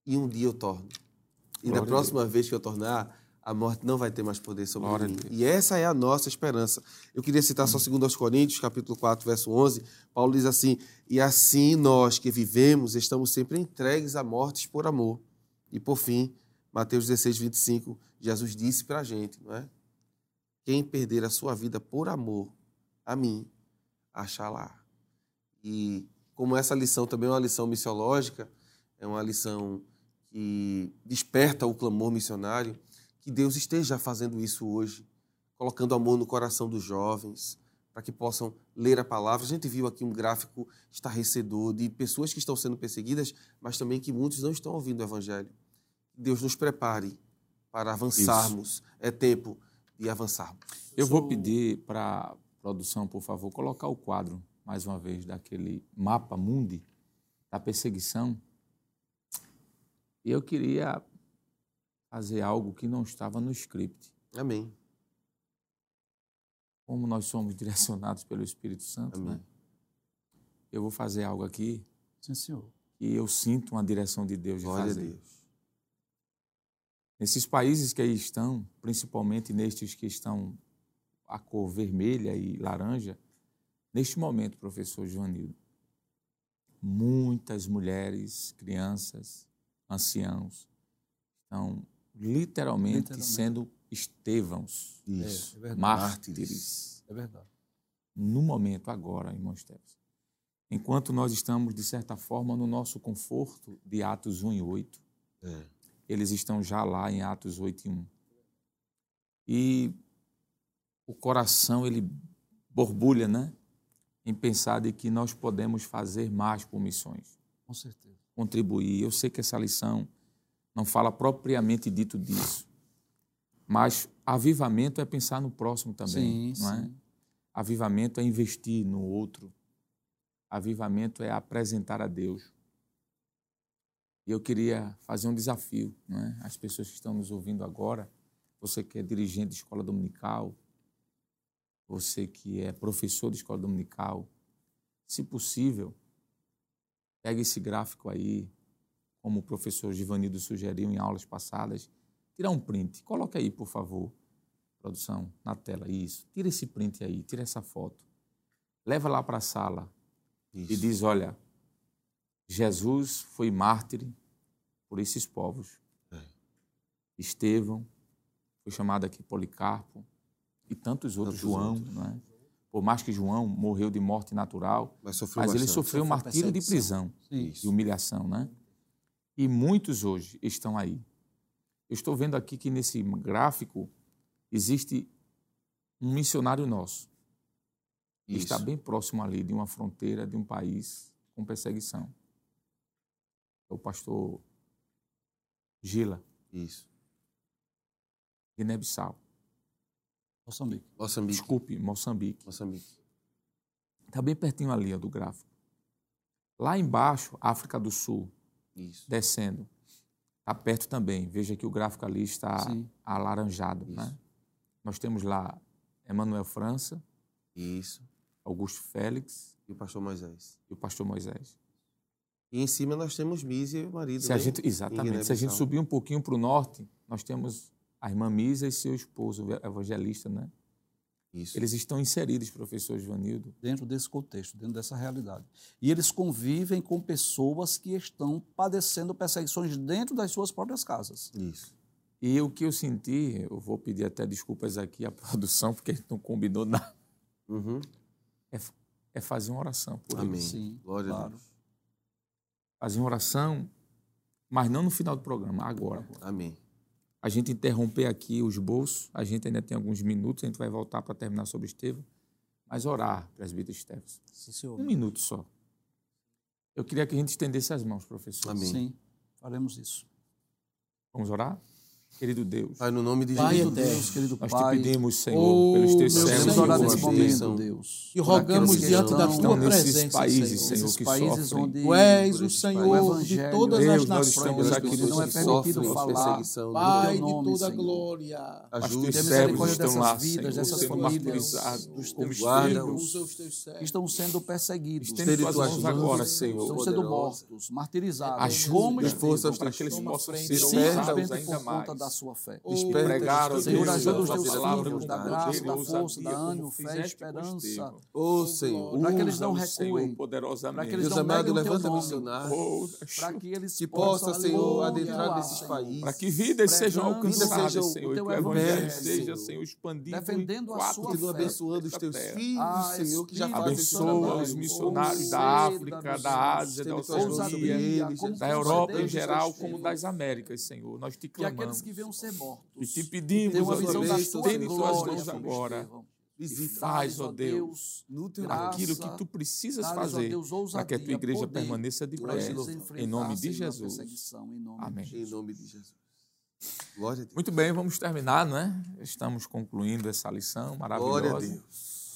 E um dia eu torno. E Glória na a próxima vez que eu tornar, a morte não vai ter mais poder sobre Glória mim. E essa é a nossa esperança. Eu queria citar só 2 aos Coríntios, capítulo 4, verso 11. Paulo diz assim: E assim nós que vivemos estamos sempre entregues a mortes por amor. E por fim, Mateus 16, 25, Jesus disse para a gente, não é? Quem perder a sua vida por amor a mim, achar lá. E como essa lição também é uma lição missiológica, é uma lição que desperta o clamor missionário, que Deus esteja fazendo isso hoje, colocando amor no coração dos jovens, para que possam ler a palavra. A gente viu aqui um gráfico estarrecedor de pessoas que estão sendo perseguidas, mas também que muitos não estão ouvindo o Evangelho. Deus nos prepare para avançarmos. Isso. É tempo de avançarmos. Eu vou pedir para a produção, por favor, colocar o quadro, mais uma vez, daquele mapa mundi da perseguição. E eu queria fazer algo que não estava no script. Amém. Como nós somos (laughs) direcionados pelo Espírito Santo, Amém. né? Eu vou fazer algo aqui. Sim, senhor. Que eu sinto uma direção de Deus de Glória fazer. A Deus. Nesses países que aí estão, principalmente nestes que estão a cor vermelha e laranja, neste momento, professor Joanildo, muitas mulheres, crianças, anciãos estão literalmente, literalmente. sendo estevãos, Isso, é, é mártires. É verdade. No momento, agora, irmão Steves. Enquanto nós estamos, de certa forma, no nosso conforto de Atos 1 e 8, é. Eles estão já lá em Atos 8 e 1. E o coração, ele borbulha, né? Em pensar de que nós podemos fazer mais por missões. Com certeza. Contribuir. Eu sei que essa lição não fala propriamente dito disso. Mas avivamento é pensar no próximo também, sim, não é? Sim. Avivamento é investir no outro. Avivamento é apresentar a Deus. E eu queria fazer um desafio, não é? As pessoas que estão nos ouvindo agora, você que é dirigente de escola dominical, você que é professor de escola dominical, se possível, pegue esse gráfico aí, como o professor Givanildo sugeriu em aulas passadas, tirar um print. Coloque aí, por favor, produção, na tela, isso. Tira esse print aí, tira essa foto. Leva lá para a sala isso. e diz, olha, Jesus foi mártir por esses povos. É. Estevão, foi chamado aqui Policarpo, e tantos outros, tantos João, outros. Né? por mais que João morreu de morte natural, mas, mas ele sofreu um martírio de prisão, Isso. de humilhação, né? E muitos hoje estão aí. Eu estou vendo aqui que nesse gráfico existe um missionário nosso. Que está bem próximo ali de uma fronteira de um país com perseguição. É o pastor Gila. Isso. Guiné-Bissau. Moçambique. Moçambique. Desculpe, Moçambique. Moçambique. Está bem pertinho ali ó, do gráfico. Lá embaixo, África do Sul. Isso. descendo. Está perto também. Veja que o gráfico ali está Sim. alaranjado. Né? Nós temos lá Emanuel França. Isso. Augusto Félix. E o pastor Moisés. E o pastor Moisés. E em cima nós temos Mísia e o marido. Se a gente, exatamente. Se a gente subir um pouquinho para o norte, nós temos a irmã Mísia e seu esposo, o evangelista, né? Isso. Eles estão inseridos, professor Joanildo. Dentro desse contexto, dentro dessa realidade. E eles convivem com pessoas que estão padecendo perseguições dentro das suas próprias casas. Isso. E o que eu senti, eu vou pedir até desculpas aqui à (laughs) produção, porque a gente não combinou nada. Uhum. É, é, fazer uma oração por Amém. eles. Sim, Glória claro. a Deus. Fazer uma oração, mas não no final do programa, agora. Amém a gente interromper aqui os bolsos, a gente ainda tem alguns minutos, a gente vai voltar para terminar sobre Estevão, mas orar, presbítero Esteves. Sim, senhor. Um minuto só. Eu queria que a gente estendesse as mãos, professor. Amém. Sim, faremos isso. Vamos orar? Querido Deus. Pai, no nome de Pai Jesus. Deus, querido Nós Pai. te pedimos, Senhor, oh, pelos teus servos orar nesse momento, Deus. E rogamos diante da tua presença, países, Senhor, Senhor que países sofrem. onde tu és o Senhor de todas Deus, as nações. estamos aqui não é permitido falar. Pai de toda a glória. Ajude os servos estão lá, vidas, dessas famílias, dos teus filhos que estão sendo perseguidos. Estende tuas mãos agora, Senhor. Estão sendo mortos, martirizados. Ajude forças para que eles possam ser ousados ainda mais. Da sua fé. Pregaram Senhor, ajuda os teus filhos da graça, da força, da ânimo, fé, esperança. Ô, Senhor. Para que eles não recuem. Para que eles não nome. Para que eles que possa, Senhor, adentrar nesses países. Para que vidas sejam alcançadas, Senhor. Que o Evangelho seja, Senhor, expandido defendendo a sua Continua abençoando os teus filhos, Senhor, que já Abençoa os missionários da África, da Ásia, da Oceania, da Europa em geral, como das Américas, Senhor. Nós te clamamos. Venham ser mortos. E te pedimos, uma visão da tua tuas mãos agora. Visita. Faz, ó Deus, No teu graça, aquilo que tu precisas fazer Deus, para que a tua igreja poder, permaneça de pé. Em nome de Jesus. em nome de Amém. Jesus. Em nome de Jesus. Glória a Deus. Muito bem, vamos terminar, não é? Estamos concluindo essa lição maravilhosa. Glória a Deus.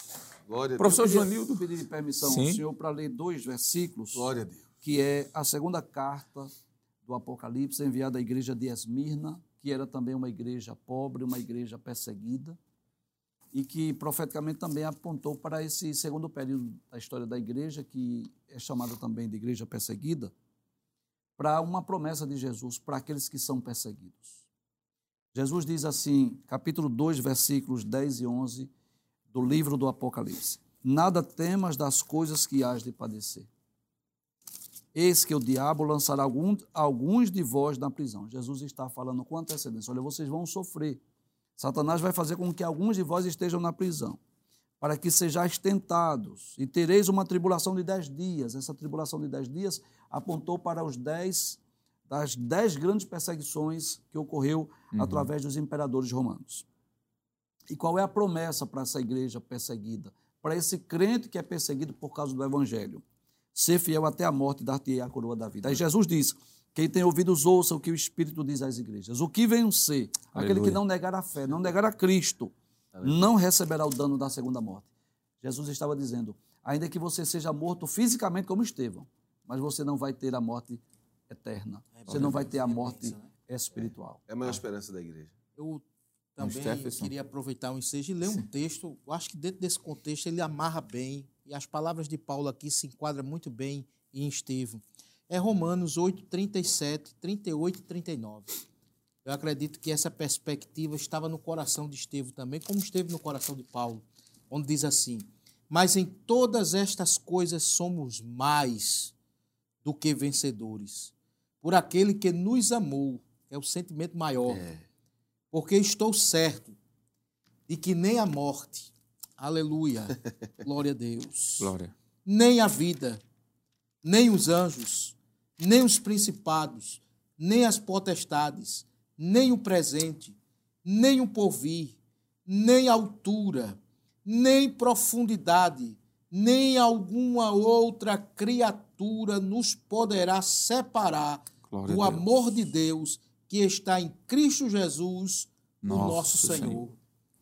Glória a Professor. Joanildo. Pedir permissão Sim. ao senhor para ler dois versículos, Glória a Deus. que é a segunda carta do Apocalipse enviada à igreja de Esmirna, que era também uma igreja pobre, uma igreja perseguida, e que profeticamente também apontou para esse segundo período da história da igreja, que é chamada também de igreja perseguida, para uma promessa de Jesus para aqueles que são perseguidos. Jesus diz assim, capítulo 2, versículos 10 e 11 do livro do Apocalipse: Nada temas das coisas que hás de padecer. Eis que o diabo lançará algum, alguns de vós na prisão. Jesus está falando com antecedência: olha, vocês vão sofrer. Satanás vai fazer com que alguns de vós estejam na prisão, para que sejais tentados, e tereis uma tribulação de dez dias. Essa tribulação de dez dias apontou para os dez, das dez grandes perseguições que ocorreu através dos imperadores romanos. E qual é a promessa para essa igreja perseguida? Para esse crente que é perseguido por causa do evangelho? Ser fiel até a morte dar-te a coroa da vida. Aí Jesus diz: quem tem ouvidos, ouça o que o Espírito diz às igrejas. O que vem ser? Aquele que Aleluia. não negar a fé, não negar a Cristo, não receberá o dano da segunda morte. Jesus estava dizendo: ainda que você seja morto fisicamente como Estevão, mas você não vai ter a morte eterna. Você não vai ter a morte espiritual. É a maior esperança da igreja. Eu também Jefferson. queria aproveitar o ensejo e ler um texto. Eu acho que dentro desse contexto ele amarra bem, e as palavras de Paulo aqui se enquadram muito bem em Estevão. É Romanos 8, 37, 38 e 39. Eu acredito que essa perspectiva estava no coração de Estevão também, como esteve no coração de Paulo, onde diz assim: Mas em todas estas coisas somos mais do que vencedores, por aquele que nos amou, é o sentimento maior porque estou certo de que nem a morte, aleluia, (laughs) glória a Deus, Glória. nem a vida, nem os anjos, nem os principados, nem as potestades, nem o presente, nem o porvir, nem a altura, nem profundidade, nem alguma outra criatura nos poderá separar Glória do amor de Deus que está em Cristo Jesus, o Nosso nosso Senhor. Senhor.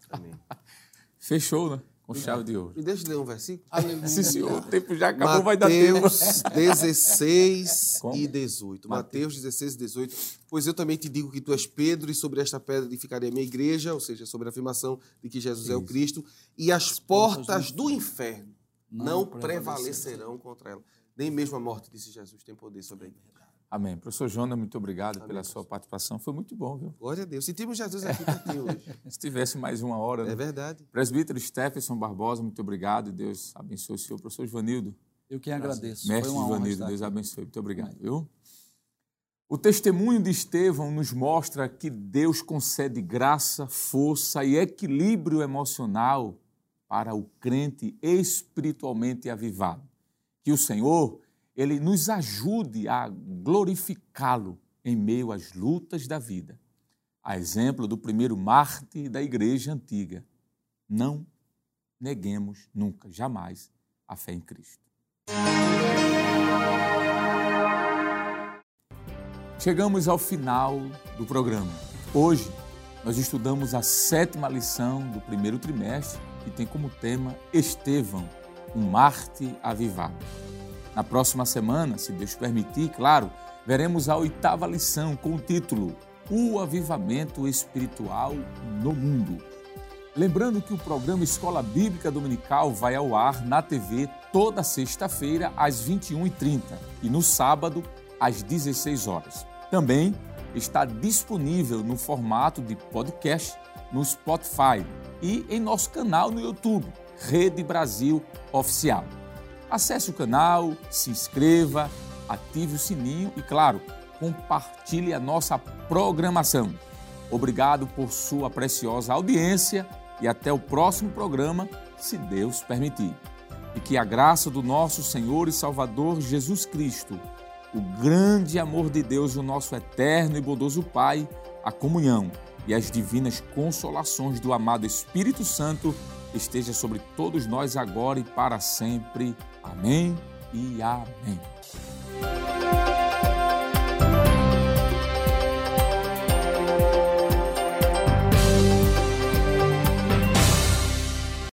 Amém. (laughs) Fechou, né? Com chave de ouro. Me deixa ler um versículo. Aleluia. Sim, senhor. O tempo já acabou, vai dar tempo. (laughs) Mateus 16 Como? e 18. Mateus 16 e 18. Pois eu também te digo que tu és Pedro, e sobre esta pedra edificarei a minha igreja, ou seja, sobre a afirmação de que Jesus é o Cristo, e as portas do inferno não prevalecerão contra ela. Nem mesmo a morte, disse Jesus, tem poder sobre a igreja. Amém. Professor Jonas, muito obrigado pela sua participação. Foi muito bom, viu? Glória a Deus. Sentimos Jesus aqui pertinho hoje. (laughs) Se tivesse mais uma hora, né? É verdade. Presbítero Stephenson Barbosa, muito obrigado. Deus abençoe o senhor. Professor Joanildo, Eu quem agradeço. mestre Foi uma honra Joanildo, estar Deus abençoe. Muito obrigado, viu? O testemunho de Estevão nos mostra que Deus concede graça, força e equilíbrio emocional para o crente espiritualmente avivado. Que o Senhor, ele nos ajude a glorificá-lo em meio às lutas da vida. A exemplo do primeiro mártir da igreja antiga. Não neguemos nunca, jamais, a fé em Cristo. Chegamos ao final do programa. Hoje, nós estudamos a sétima lição do primeiro trimestre, que tem como tema Estevão, um Marte avivado. Na próxima semana, se Deus permitir, claro, veremos a oitava lição com o título O Avivamento Espiritual no Mundo. Lembrando que o programa Escola Bíblica Dominical vai ao ar na TV toda sexta-feira às 21h30 e no sábado às 16 horas. Também está disponível no formato de podcast no Spotify e em nosso canal no YouTube, Rede Brasil Oficial. Acesse o canal, se inscreva, ative o sininho e, claro, compartilhe a nossa programação. Obrigado por sua preciosa audiência e até o próximo programa, se Deus permitir. E que a graça do nosso Senhor e Salvador Jesus Cristo, o grande amor de Deus, o nosso eterno e bondoso Pai, a comunhão e as divinas consolações do amado Espírito Santo esteja sobre todos nós agora e para sempre. Amém e amém.